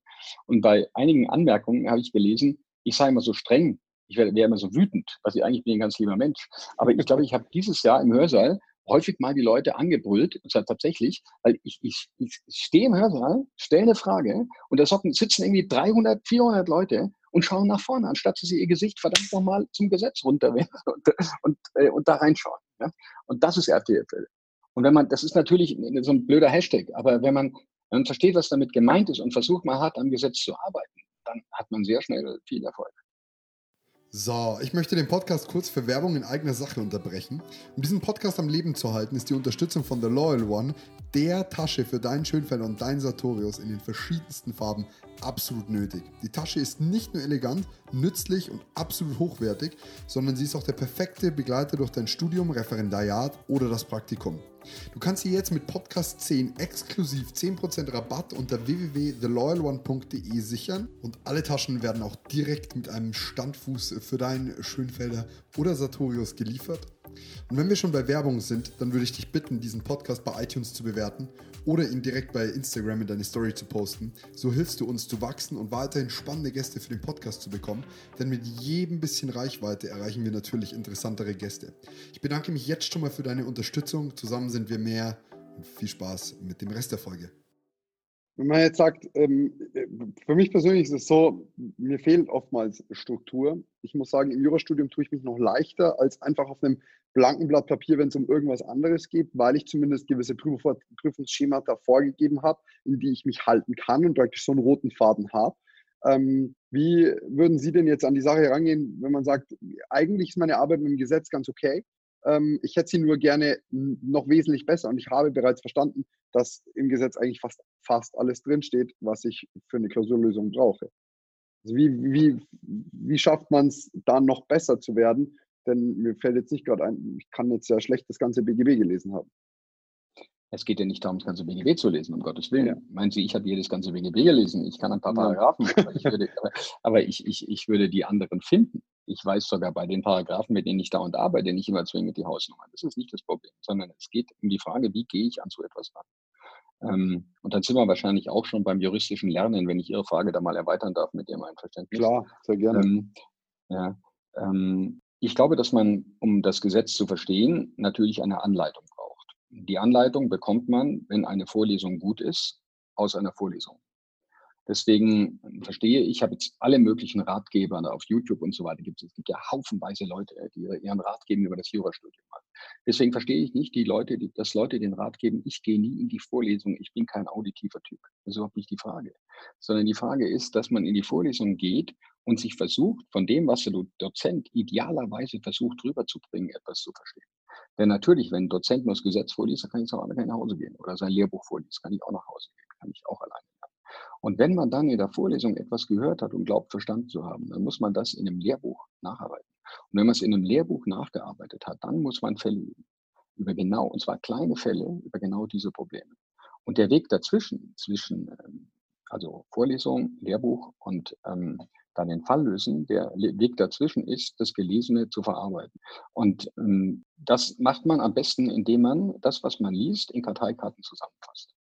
Und bei einigen Anmerkungen habe ich gelesen, ich sei immer so streng, ich wäre wär immer so wütend, was ich eigentlich bin ein ganz lieber Mensch. Aber ich glaube, ich habe dieses Jahr im Hörsaal häufig mal die Leute angebrüllt, und zwar tatsächlich, weil ich, ich, ich stehe im Hörsaal, stelle eine Frage und da sitzen irgendwie 300, 400 Leute und schauen nach vorne, anstatt dass sie ihr Gesicht verdammt nochmal zum Gesetz runterwerfen und, und, äh, und da reinschauen. Ja? Und das ist RTFL. Und wenn man, das ist natürlich so ein blöder Hashtag, aber wenn man, wenn man versteht, was damit gemeint ist und versucht mal hart am Gesetz zu arbeiten, dann hat man sehr schnell viel Erfolg. So, ich möchte den Podcast kurz für Werbung in eigener Sache unterbrechen. Um diesen Podcast am Leben zu halten, ist die Unterstützung von The Loyal One, der Tasche für deinen Schönfelder und deinen Sartorius in den verschiedensten Farben, absolut nötig. Die Tasche ist nicht nur elegant, nützlich und absolut hochwertig, sondern sie ist auch der perfekte Begleiter durch dein Studium, Referendariat oder das Praktikum. Du kannst sie jetzt mit Podcast 10 exklusiv 10% Rabatt unter www.theloyalone.de sichern und alle Taschen werden auch direkt mit einem Standfuß für deinen Schönfelder oder Sartorius geliefert. Und wenn wir schon bei Werbung sind, dann würde ich dich bitten, diesen Podcast bei iTunes zu bewerten oder ihn direkt bei Instagram in deine Story zu posten. So hilfst du uns zu wachsen und weiterhin spannende Gäste für den Podcast zu bekommen, denn mit jedem bisschen Reichweite erreichen wir natürlich interessantere Gäste. Ich bedanke mich jetzt schon mal für deine Unterstützung. Zusammen sind wir mehr und viel Spaß mit dem Rest der Folge. Wenn man jetzt sagt, ähm, für mich persönlich ist es so, mir fehlt oftmals Struktur. Ich muss sagen, im Jurastudium tue ich mich noch leichter als einfach auf einem blanken Blatt Papier, wenn es um irgendwas anderes geht, weil ich zumindest gewisse Prüfungsschemata vorgegeben habe, in die ich mich halten kann und praktisch so einen roten Faden habe. Ähm, wie würden Sie denn jetzt an die Sache herangehen, wenn man sagt, eigentlich ist meine Arbeit mit dem Gesetz ganz okay, ich hätte sie nur gerne noch wesentlich besser und ich habe bereits verstanden, dass im Gesetz eigentlich fast, fast alles drinsteht, was ich für eine Klausurlösung brauche. Also wie, wie, wie schafft man es, da noch besser zu werden? Denn mir fällt jetzt nicht gerade ein, ich kann jetzt ja schlecht das ganze BGB gelesen haben. Es geht ja nicht darum, das ganze BGB zu lesen, um Gottes Willen. Ja. Meinen Sie, ich habe jedes ganze BGB gelesen? Ich kann ein paar Paragraphen, aber, ich würde, aber ich, ich, ich würde die anderen finden. Ich weiß sogar bei den Paragraphen, mit denen ich dauernd arbeite, nicht immer zwingend die Hausnummer. Das ist nicht das Problem, sondern es geht um die Frage, wie gehe ich an so etwas ran? Ähm, und dann sind wir wahrscheinlich auch schon beim juristischen Lernen, wenn ich Ihre Frage da mal erweitern darf mit Ihrem Einverständnis. Klar, sehr gerne. Ähm, ja, ähm, ich glaube, dass man, um das Gesetz zu verstehen, natürlich eine Anleitung braucht. Die Anleitung bekommt man, wenn eine Vorlesung gut ist, aus einer Vorlesung. Deswegen verstehe ich, habe jetzt alle möglichen Ratgeber auf YouTube und so weiter gibt es. Es gibt ja haufenweise Leute, die ihren Rat geben über das Jurastudium. Deswegen verstehe ich nicht die Leute, die, dass Leute den Rat geben, ich gehe nie in die Vorlesung, ich bin kein auditiver Typ. Das ist überhaupt nicht die Frage. Sondern die Frage ist, dass man in die Vorlesung geht und sich versucht, von dem, was der Dozent idealerweise versucht rüberzubringen, etwas zu verstehen. Denn natürlich, wenn ein Dozent nur das Gesetz vorliest, dann kann ich auch nach Hause gehen. Oder sein Lehrbuch vorliest, kann ich auch nach Hause gehen, kann ich auch alleine. Und wenn man dann in der Vorlesung etwas gehört hat und glaubt, verstanden zu haben, dann muss man das in einem Lehrbuch nacharbeiten. Und wenn man es in einem Lehrbuch nachgearbeitet hat, dann muss man Fälle üben. Über genau, und zwar kleine Fälle, über genau diese Probleme. Und der Weg dazwischen, zwischen ähm, also Vorlesung, Lehrbuch und ähm, dann den Fall lösen. Der Weg dazwischen ist, das Gelesene zu verarbeiten. Und ähm, das macht man am besten, indem man das, was man liest, in Karteikarten zusammenfasst.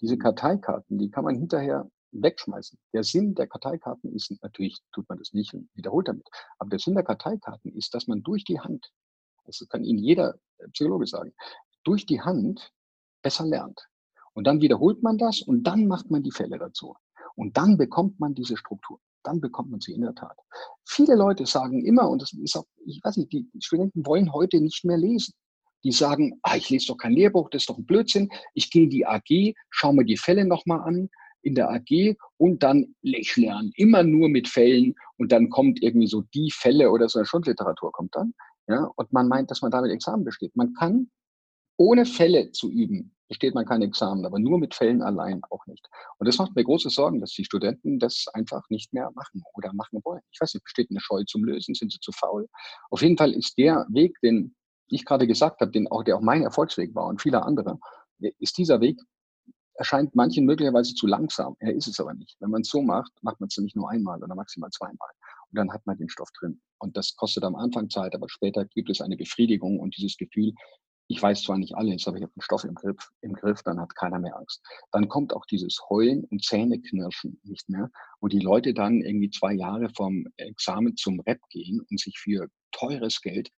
Diese Karteikarten, die kann man hinterher wegschmeißen. Der Sinn der Karteikarten ist natürlich, tut man das nicht und wiederholt damit, aber der Sinn der Karteikarten ist, dass man durch die Hand, das kann Ihnen jeder Psychologe sagen, durch die Hand besser lernt. Und dann wiederholt man das und dann macht man die Fälle dazu. Und dann bekommt man diese Struktur dann bekommt man sie in der Tat. Viele Leute sagen immer, und das ist auch, ich weiß nicht, die Studenten wollen heute nicht mehr lesen. Die sagen, ah, ich lese doch kein Lehrbuch, das ist doch ein Blödsinn. Ich gehe in die AG, schaue mir die Fälle nochmal an in der AG und dann ich lerne immer nur mit Fällen und dann kommt irgendwie so die Fälle oder so eine Schundliteratur kommt dann. Ja, und man meint, dass man damit Examen besteht. Man kann ohne Fälle zu üben, besteht man kein Examen, aber nur mit Fällen allein auch nicht. Und das macht mir große Sorgen, dass die Studenten das einfach nicht mehr machen oder machen wollen. Ich weiß nicht, besteht eine Scheu zum Lösen, sind sie zu faul? Auf jeden Fall ist der Weg, den ich gerade gesagt habe, den auch, der auch mein Erfolgsweg war und viele andere, ist dieser Weg, erscheint manchen möglicherweise zu langsam. Er ist es aber nicht. Wenn man es so macht, macht man es nicht nur einmal oder maximal zweimal. Und dann hat man den Stoff drin. Und das kostet am Anfang Zeit, aber später gibt es eine Befriedigung und dieses Gefühl, ich weiß zwar nicht alles, aber ich habe den Stoff im Griff, im Griff, dann hat keiner mehr Angst. Dann kommt auch dieses Heulen und Zähneknirschen nicht mehr, wo die Leute dann irgendwie zwei Jahre vom Examen zum Rep gehen und sich für teures Geld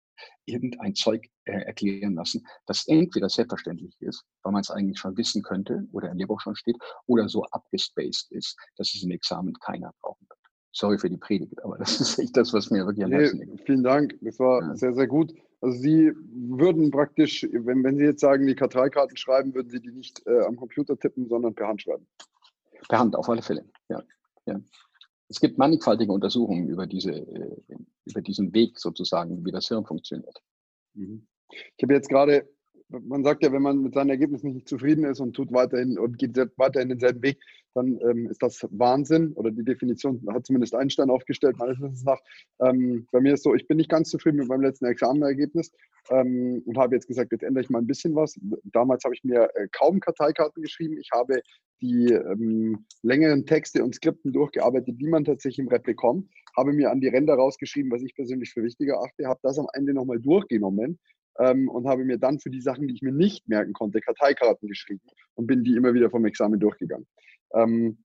irgendein Zeug äh, erklären lassen, das entweder selbstverständlich ist, weil man es eigentlich schon wissen könnte oder im Lehrbuch schon steht, oder so abgespaced ist, dass es im Examen keiner brauchen wird. Sorry für die Predigt, aber das ist echt das, was mir wirklich am Herzen liegt. Vielen Dank, das war ja. sehr, sehr gut. Also Sie würden praktisch, wenn, wenn Sie jetzt sagen, die Karteikarten schreiben, würden Sie die nicht äh, am Computer tippen, sondern per Hand schreiben? Per Hand, auf alle Fälle, ja. ja. Es gibt mannigfaltige Untersuchungen über, diese, äh, über diesen Weg sozusagen, wie das Hirn funktioniert. Mhm. Ich habe jetzt gerade man sagt ja, wenn man mit seinen Ergebnissen nicht zufrieden ist und tut weiterhin und geht weiterhin denselben Weg, dann ähm, ist das Wahnsinn oder die Definition hat zumindest Einstein aufgestellt, meines Wissens nach. Ähm, bei mir ist so, ich bin nicht ganz zufrieden mit meinem letzten Examenergebnis ähm, und habe jetzt gesagt, jetzt ändere ich mal ein bisschen was. Damals habe ich mir äh, kaum Karteikarten geschrieben. Ich habe die ähm, längeren Texte und Skripten durchgearbeitet, die man tatsächlich im Rep bekommt, habe mir an die Ränder rausgeschrieben, was ich persönlich für wichtiger achte, habe das am Ende nochmal durchgenommen ähm, und habe mir dann für die Sachen, die ich mir nicht merken konnte, Karteikarten geschrieben und bin die immer wieder vom Examen durchgegangen. Ähm,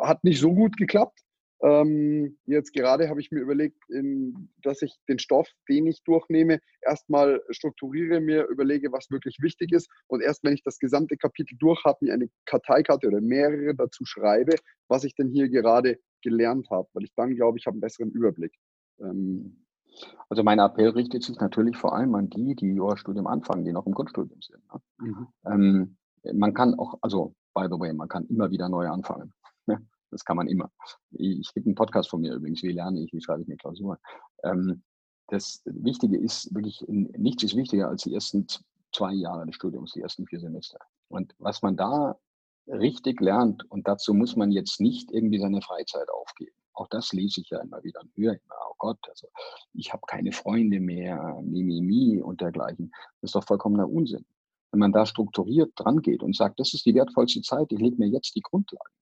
hat nicht so gut geklappt. Ähm, jetzt gerade habe ich mir überlegt, in, dass ich den Stoff, den ich durchnehme, erstmal strukturiere, mir überlege, was wirklich wichtig ist und erst wenn ich das gesamte Kapitel durch habe, mir eine Karteikarte oder mehrere dazu schreibe, was ich denn hier gerade gelernt habe, weil ich dann glaube, ich habe einen besseren Überblick. Ähm, also mein Appell richtet sich natürlich vor allem an die, die Jurastudium anfangen, die noch im Grundstudium sind. Ne? Mhm. Ähm, man kann auch, also by the way, man kann immer wieder neu anfangen. Ne? Das kann man immer. Ich, gebe einen Podcast von mir übrigens, wie lerne ich, wie schreibe ich eine Klausur. Ähm, das Wichtige ist wirklich, nichts ist wichtiger als die ersten zwei Jahre des Studiums, die ersten vier Semester. Und was man da richtig lernt, und dazu muss man jetzt nicht irgendwie seine Freizeit aufgeben. Auch das lese ich ja immer wieder und höre immer, oh Gott, also ich habe keine Freunde mehr, Mimimi mi, mi und dergleichen. Das ist doch vollkommener Unsinn. Wenn man da strukturiert dran geht und sagt, das ist die wertvollste Zeit, ich lege mir jetzt die Grundlagen,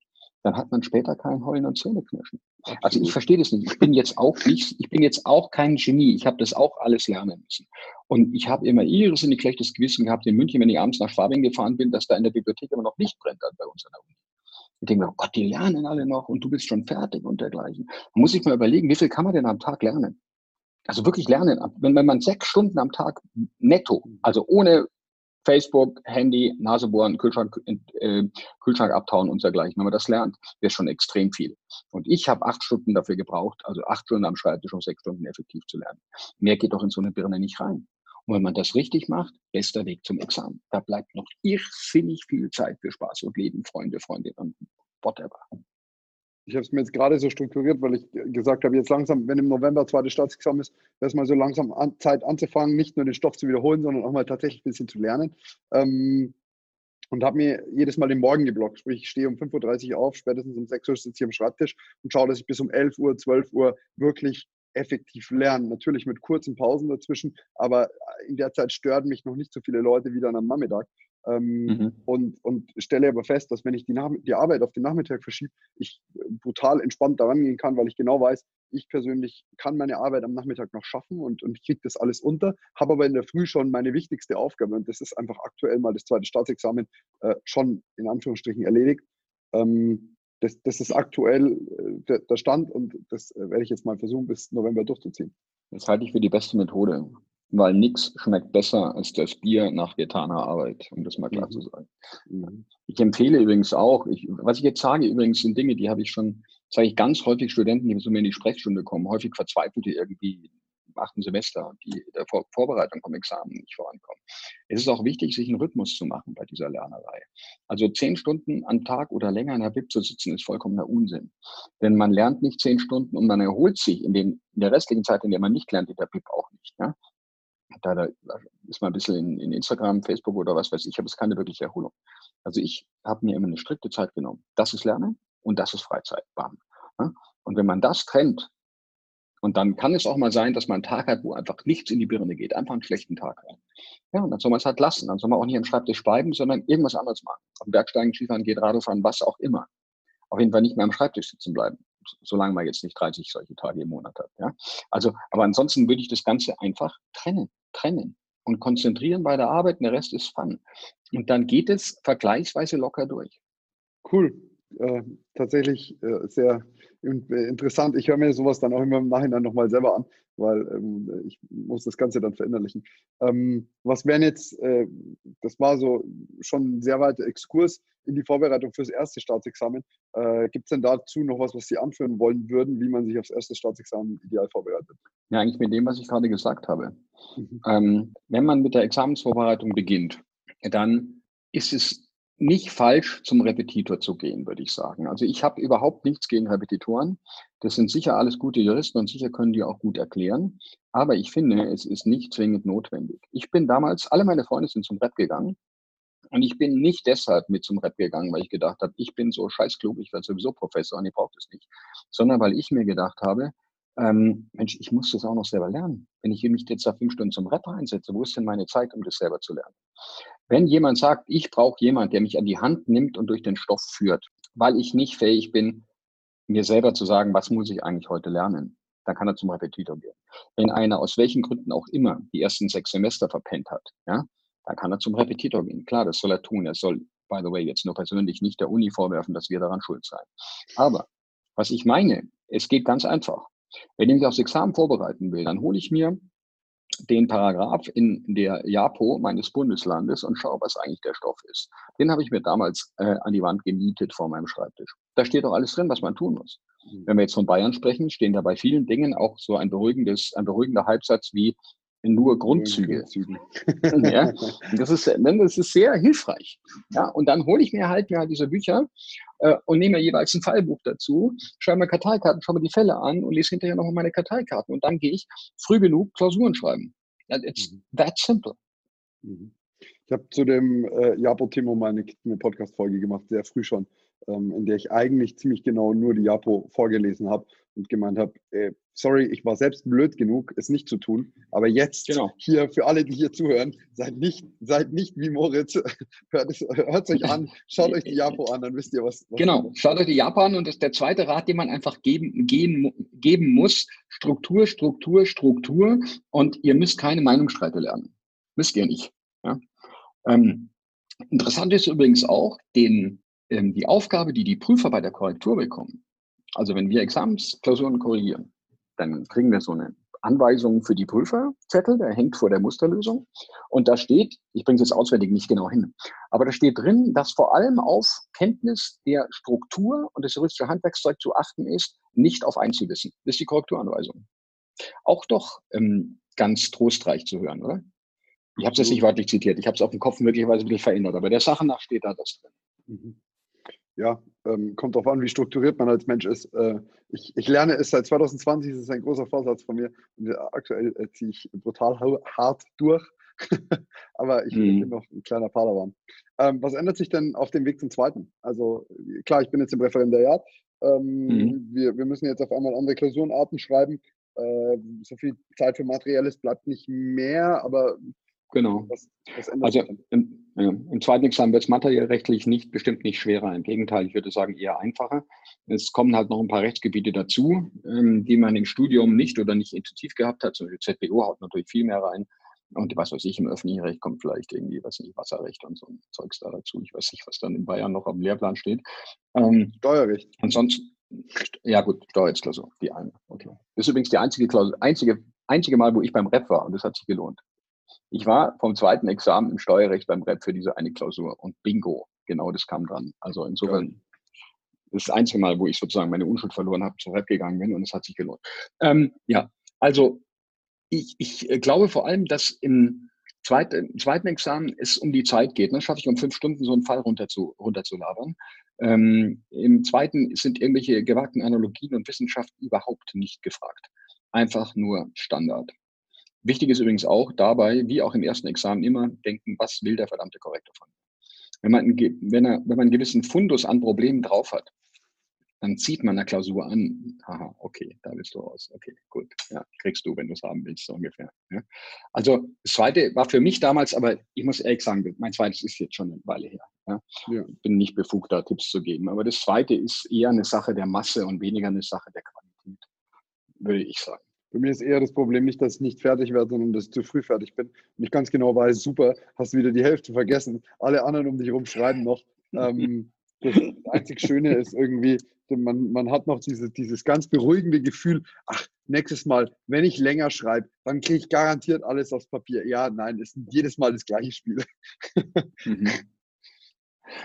dann hat man später kein Heulen und Zähneknirschen. Also ich verstehe das nicht. Ich bin jetzt auch nicht, ich bin jetzt auch kein Genie. Ich habe das auch alles lernen müssen. Und ich habe immer irrsinnig schlechtes Gewissen gehabt in München, wenn ich abends nach Schwabing gefahren bin, dass da in der Bibliothek immer noch Licht brennt bei uns an der Uni. Ich denke mir, oh Gott, die lernen alle noch und du bist schon fertig und dergleichen. Man muss sich mal überlegen, wie viel kann man denn am Tag lernen? Also wirklich lernen. Wenn, wenn man sechs Stunden am Tag netto, also ohne Facebook, Handy, Nasebohren, Kühlschrank, äh, Kühlschrank abtauen und dergleichen. Wenn man das lernt, wäre schon extrem viel. Und ich habe acht Stunden dafür gebraucht, also acht Stunden am Schreibtisch, um sechs Stunden effektiv zu lernen. Mehr geht doch in so eine Birne nicht rein. Und wenn man das richtig macht, bester Weg zum Examen. Da bleibt noch irrsinnig viel Zeit für Spaß und Leben, Freunde, Freundinnen und whatever ich habe es mir jetzt gerade so strukturiert, weil ich gesagt habe, jetzt langsam, wenn im November zweites Staatsexamen ist, wäre es mal so langsam an, Zeit anzufangen, nicht nur den Stoff zu wiederholen, sondern auch mal tatsächlich ein bisschen zu lernen. Ähm, und habe mir jedes Mal den Morgen geblockt. Sprich, ich stehe um 5.30 Uhr auf, spätestens um 6 Uhr sitze ich am Schreibtisch und schaue, dass ich bis um 11 Uhr, 12 Uhr wirklich effektiv lerne. Natürlich mit kurzen Pausen dazwischen, aber in der Zeit stören mich noch nicht so viele Leute wie dann am Nachmittag. Ähm, mhm. und, und stelle aber fest, dass wenn ich die, Nach die Arbeit auf den Nachmittag verschiebe, ich brutal entspannt daran gehen kann, weil ich genau weiß, ich persönlich kann meine Arbeit am Nachmittag noch schaffen und, und kriege das alles unter, habe aber in der Früh schon meine wichtigste Aufgabe und das ist einfach aktuell mal das zweite Staatsexamen äh, schon in Anführungsstrichen erledigt. Ähm, das, das ist aktuell äh, der, Stand und das äh, werde ich jetzt mal versuchen, bis November durchzuziehen. Das halte ich für die beste Methode weil nichts schmeckt besser als das Bier nach getaner Arbeit, um das mal klar mhm. zu sagen. Mhm. Ich empfehle übrigens auch, ich, was ich jetzt sage, übrigens sind Dinge, die habe ich schon, sage ich ganz häufig Studenten, die zu mir in die Sprechstunde kommen, häufig verzweifelte irgendwie achten Semester, die der Vor Vorbereitung vom Examen nicht vorankommen. Es ist auch wichtig, sich einen Rhythmus zu machen bei dieser Lernerei. Also zehn Stunden am Tag oder länger in der BIP zu sitzen, ist vollkommener Unsinn. Denn man lernt nicht zehn Stunden und man erholt sich in, den, in der restlichen Zeit, in der man nicht lernt, in der BIP auch nicht. Ja? da, da ist man ein bisschen in, in, Instagram, Facebook oder was weiß ich, aber es keine wirkliche Erholung. Also ich habe mir immer eine strikte Zeit genommen. Das ist Lernen und das ist Freizeit. Bam. Und wenn man das trennt, und dann kann es auch mal sein, dass man einen Tag hat, wo einfach nichts in die Birne geht, einfach einen schlechten Tag hat. Ja, und dann soll man es halt lassen. Dann soll man auch nicht am Schreibtisch bleiben, sondern irgendwas anderes machen. Am Bergsteigen, Skifahren, geht Radfahren, was auch immer. Auf jeden Fall nicht mehr am Schreibtisch sitzen bleiben solange man jetzt nicht 30 solche Tage im Monat hat. Ja? Also, aber ansonsten würde ich das Ganze einfach trennen trennen und konzentrieren bei der Arbeit, der Rest ist Fun. Und dann geht es vergleichsweise locker durch. Cool. Äh, tatsächlich äh, sehr interessant. Ich höre mir sowas dann auch immer im Nachhinein nochmal selber an, weil ähm, ich muss das Ganze dann verinnerlichen. Ähm, was wären jetzt, äh, das war so schon ein sehr weiter Exkurs in die Vorbereitung fürs erste Staatsexamen. Äh, Gibt es denn dazu noch was, was Sie anführen wollen würden, wie man sich aufs erste Staatsexamen ideal vorbereitet? Ja, eigentlich mit dem, was ich gerade gesagt habe. Mhm. Ähm, wenn man mit der Examensvorbereitung beginnt, dann ist es nicht falsch, zum Repetitor zu gehen, würde ich sagen. Also ich habe überhaupt nichts gegen Repetitoren. Das sind sicher alles gute Juristen und sicher können die auch gut erklären. Aber ich finde, es ist nicht zwingend notwendig. Ich bin damals, alle meine Freunde sind zum Rep gegangen. Und ich bin nicht deshalb mit zum Rep gegangen, weil ich gedacht habe, ich bin so scheißklug, ich werde sowieso Professor und ich brauche das nicht. Sondern weil ich mir gedacht habe, ähm, Mensch, ich muss das auch noch selber lernen. Wenn ich mich jetzt da fünf Stunden zum Rep einsetze, wo ist denn meine Zeit, um das selber zu lernen? Wenn jemand sagt, ich brauche jemand, der mich an die Hand nimmt und durch den Stoff führt, weil ich nicht fähig bin, mir selber zu sagen, was muss ich eigentlich heute lernen, dann kann er zum Repetitor gehen. Wenn einer aus welchen Gründen auch immer die ersten sechs Semester verpennt hat, ja, dann kann er zum Repetitor gehen. Klar, das soll er tun. Er soll, by the way, jetzt nur persönlich nicht der Uni vorwerfen, dass wir daran schuld sein. Aber was ich meine, es geht ganz einfach. Wenn ich mich aufs Examen vorbereiten will, dann hole ich mir den Paragraph in der JAPO meines Bundeslandes und schaue, was eigentlich der Stoff ist. Den habe ich mir damals äh, an die Wand gemietet vor meinem Schreibtisch. Da steht doch alles drin, was man tun muss. Mhm. Wenn wir jetzt von Bayern sprechen, stehen da bei vielen Dingen auch so ein beruhigendes, ein beruhigender Halbsatz wie nur Grundzüge. ja, das ist, das ist sehr hilfreich. Ja, und dann hole ich mir halt mir halt diese Bücher äh, und nehme jeweils ein Fallbuch dazu, schreibe mir Karteikarten, schaue mir die Fälle an und lese hinterher nochmal meine Karteikarten. Und dann gehe ich früh genug Klausuren schreiben. It's mhm. that simple. Mhm. Ich habe zu dem äh, Japo-Thema mal eine, eine Podcast-Folge gemacht, sehr früh schon, in der ich eigentlich ziemlich genau nur die Japo vorgelesen habe und gemeint habe, äh, sorry, ich war selbst blöd genug, es nicht zu tun, aber jetzt genau. hier für alle, die hier zuhören, seid nicht, seid nicht wie Moritz, hört es hört euch an, schaut euch die Japo an, dann wisst ihr, was. was genau, schaut euch die Japo an und das ist der zweite Rat, den man einfach geben, gehen, geben muss, Struktur, Struktur, Struktur und ihr müsst keine Meinungsstreite lernen. Müsst ihr nicht. Ja? Ähm, interessant ist übrigens auch, den, ähm, die Aufgabe, die die Prüfer bei der Korrektur bekommen. Also wenn wir Examensklausuren korrigieren, dann kriegen wir so eine Anweisung für die Prüferzettel, der hängt vor der Musterlösung. Und da steht, ich bringe es jetzt auswendig nicht genau hin, aber da steht drin, dass vor allem auf Kenntnis der Struktur und des juristischen Handwerkszeug zu achten ist, nicht auf Einzelwissen. Das ist die Korrekturanweisung. Auch doch ähm, ganz trostreich zu hören, oder? Ich habe es jetzt nicht wörtlich zitiert, ich habe es auf dem Kopf möglicherweise ein bisschen verändert, aber der Sache nach steht da das drin. Mhm ja, ähm, kommt darauf an, wie strukturiert man als Mensch ist. Äh, ich, ich, lerne es seit 2020, das ist ein großer Vorsatz von mir. Und aktuell äh, ziehe ich brutal hart durch. Aber ich mhm. bin noch ein kleiner Padawan. Ähm, was ändert sich denn auf dem Weg zum zweiten? Also klar, ich bin jetzt im Referendariat. Ähm, mhm. wir, wir müssen jetzt auf einmal andere Klausurenarten schreiben. Äh, so viel Zeit für Materielles bleibt nicht mehr, aber Genau. Was, was also im, ja, im, zweiten Examen wird es materiellrechtlich nicht, bestimmt nicht schwerer. Im Gegenteil, ich würde sagen eher einfacher. Es kommen halt noch ein paar Rechtsgebiete dazu, ähm, die man im Studium nicht oder nicht intensiv gehabt hat. Zum Beispiel ZBO haut natürlich viel mehr rein. Und was weiß ich, im öffentlichen Recht kommt vielleicht irgendwie, was nicht, Wasserrecht und so ein Zeugs da dazu. Ich weiß nicht, was dann in Bayern noch am Lehrplan steht. Ähm, Steuerrecht. Ansonsten, ja gut, Steuerrechtsklausur, die eine. Okay. Das ist übrigens die einzige Klausur, einzige, einzige Mal, wo ich beim Rep war und das hat sich gelohnt. Ich war vom zweiten Examen im Steuerrecht beim Rep für diese eine Klausur und bingo, genau das kam dran. Also insofern das ist das einzige Mal, wo ich sozusagen meine Unschuld verloren habe, zum Rep gegangen bin und es hat sich gelohnt. Ähm, ja, also ich, ich glaube vor allem, dass im zweiten, im zweiten Examen es um die Zeit geht. Ne? Schaffe ich um fünf Stunden so einen Fall runter zu, runterzulabern. Ähm, Im zweiten sind irgendwelche gewagten Analogien und Wissenschaften überhaupt nicht gefragt. Einfach nur Standard. Wichtig ist übrigens auch dabei, wie auch im ersten Examen immer, denken, was will der verdammte Korrektor von mir? Wenn man, wenn, er, wenn man einen gewissen Fundus an Problemen drauf hat, dann zieht man eine Klausur an. Haha, okay, da willst du raus. Okay, gut. Ja, kriegst du, wenn du es haben willst, so ungefähr. Ja. Also das zweite war für mich damals, aber ich muss ehrlich sagen, mein zweites ist jetzt schon eine Weile her. Ja. ja. Bin nicht befugt, da Tipps zu geben. Aber das zweite ist eher eine Sache der Masse und weniger eine Sache der Qualität, würde ich sagen. Bei mir ist eher das Problem nicht, dass ich nicht fertig werde, sondern dass ich zu früh fertig bin. Und ich ganz genau weiß, super, hast wieder die Hälfte vergessen. Alle anderen um dich herum schreiben noch. Ähm, das einzig Schöne ist irgendwie, man, man hat noch diese, dieses ganz beruhigende Gefühl, ach, nächstes Mal, wenn ich länger schreibe, dann kriege ich garantiert alles aufs Papier. Ja, nein, es ist jedes Mal das gleiche Spiel. Mhm.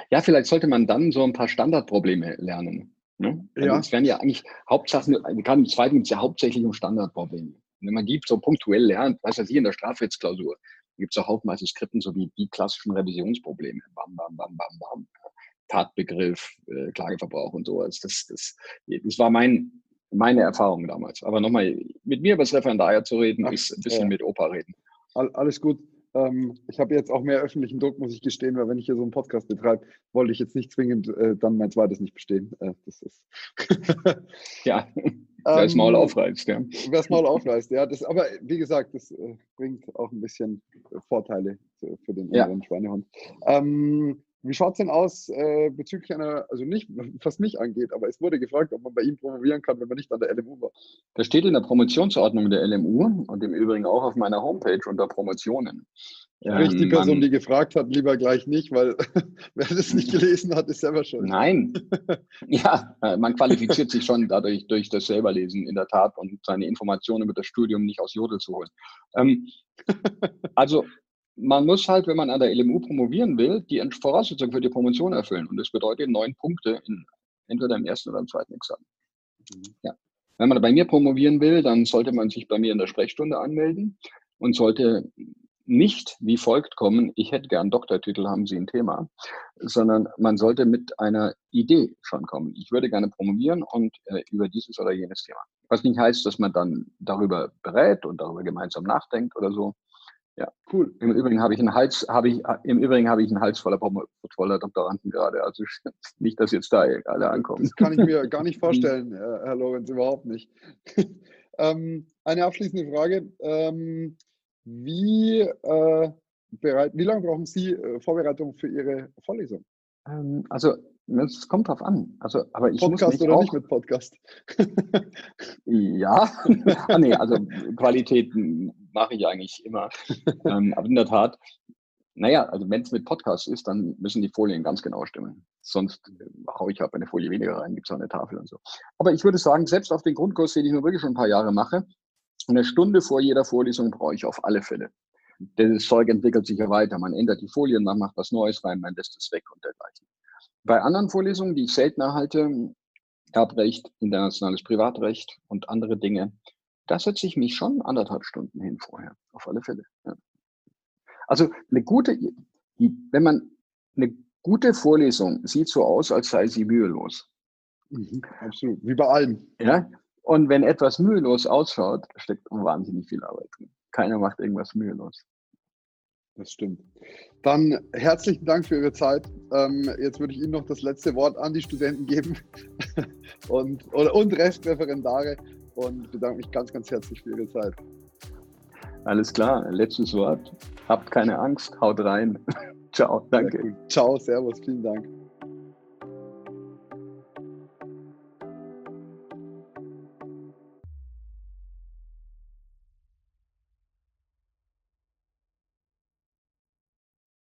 Ja, vielleicht sollte man dann so ein paar Standardprobleme lernen. Ne? Also ja. Es werden ja eigentlich Hauptsachen, gerade im zweiten gibt es ja hauptsächlich um Standardprobleme. wenn man die so punktuell lernt, was weiß ich, in der Strafrechtsklausur, gibt es auch haufenweise Skripten, so wie die klassischen Revisionsprobleme. Bam, bam, bam, bam, bam. Tatbegriff, äh, Klageverbrauch und sowas. Das, das, das war mein, meine Erfahrung damals. Aber nochmal, mit mir über das Referendariat zu reden, Ach, ist ein bisschen ja. mit Opa reden. Alles gut. Ähm, ich habe jetzt auch mehr öffentlichen Druck, muss ich gestehen, weil wenn ich hier so einen Podcast betreibe, wollte ich jetzt nicht zwingend äh, dann mein zweites nicht bestehen. Äh, das ist ja, wer das Maul ähm, aufreißt, ja. Wer das Maul aufreißt, ja. Das, aber wie gesagt, das äh, bringt auch ein bisschen Vorteile für, für den ja. Schweinehund. Ähm, wie schaut es denn aus äh, bezüglich einer, also nicht, was mich angeht, aber es wurde gefragt, ob man bei ihm promovieren kann, wenn man nicht an der LMU war. Das steht in der Promotionsordnung der LMU und im Übrigen auch auf meiner Homepage unter Promotionen. Sprich, die ähm, Person, man, die gefragt hat, lieber gleich nicht, weil wer das nicht gelesen hat, ist selber schon. Nein. ja, äh, man qualifiziert sich schon dadurch durch das Selberlesen in der Tat und seine Informationen über das Studium nicht aus Jodel zu holen. Ähm, also man muss halt, wenn man an der LMU promovieren will, die Voraussetzungen für die Promotion erfüllen. Und das bedeutet neun Punkte in entweder im ersten oder im zweiten Examen. Mhm. Ja. Wenn man bei mir promovieren will, dann sollte man sich bei mir in der Sprechstunde anmelden. und sollte nicht wie folgt kommen, ich hätte gern Doktortitel, haben Sie ein Thema, sondern man sollte mit einer Idee schon kommen. Ich würde gerne promovieren und äh, über dieses oder jenes Thema. Was nicht heißt, dass man dann darüber berät und darüber gemeinsam nachdenkt oder so. Ja, cool. Im Übrigen habe ich einen Hals, habe ich, im Übrigen habe ich einen Hals voller, voller Doktoranden gerade. Also nicht, dass jetzt da alle ankommen. Das kann ich mir gar nicht vorstellen, Herr Lorenz, überhaupt nicht. ähm, eine abschließende Frage. Ähm, wie, äh, bereit, wie lange brauchen Sie äh, Vorbereitung für Ihre Vorlesung? Ähm, also es kommt drauf an. Also, aber ich Podcast muss oder auch, nicht mit Podcast? ja, ah, nee, also Qualität mache ich eigentlich immer. ähm, aber in der Tat, naja, also wenn es mit Podcast ist, dann müssen die Folien ganz genau stimmen. Sonst äh, haue ich halt eine Folie weniger rein, gibt es auch eine Tafel und so. Aber ich würde sagen, selbst auf den Grundkurs, den ich nur wirklich schon ein paar Jahre mache, eine Stunde vor jeder Vorlesung brauche ich auf alle Fälle. Das Zeug entwickelt sich ja weiter. Man ändert die Folien, man macht was Neues rein, man lässt es weg und dergleichen. Bei anderen Vorlesungen, die ich selten erhalte, Erbrecht, internationales Privatrecht und andere Dinge, da setze ich mich schon anderthalb Stunden hin vorher, auf alle Fälle. Ja. Also eine gute, wenn man eine gute Vorlesung sieht so aus, als sei sie mühelos. Mhm, absolut, wie bei allem. Ja, und wenn etwas mühelos ausschaut, steckt wahnsinnig viel Arbeit drin. Keiner macht irgendwas mühelos. Das stimmt. Dann herzlichen Dank für Ihre Zeit. Ähm, jetzt würde ich Ihnen noch das letzte Wort an die Studenten geben und, oder, und Restreferendare und bedanke mich ganz, ganz herzlich für Ihre Zeit. Alles klar, letztes Wort. Habt keine Angst, haut rein. Ciao, danke. Ciao, Servus, vielen Dank.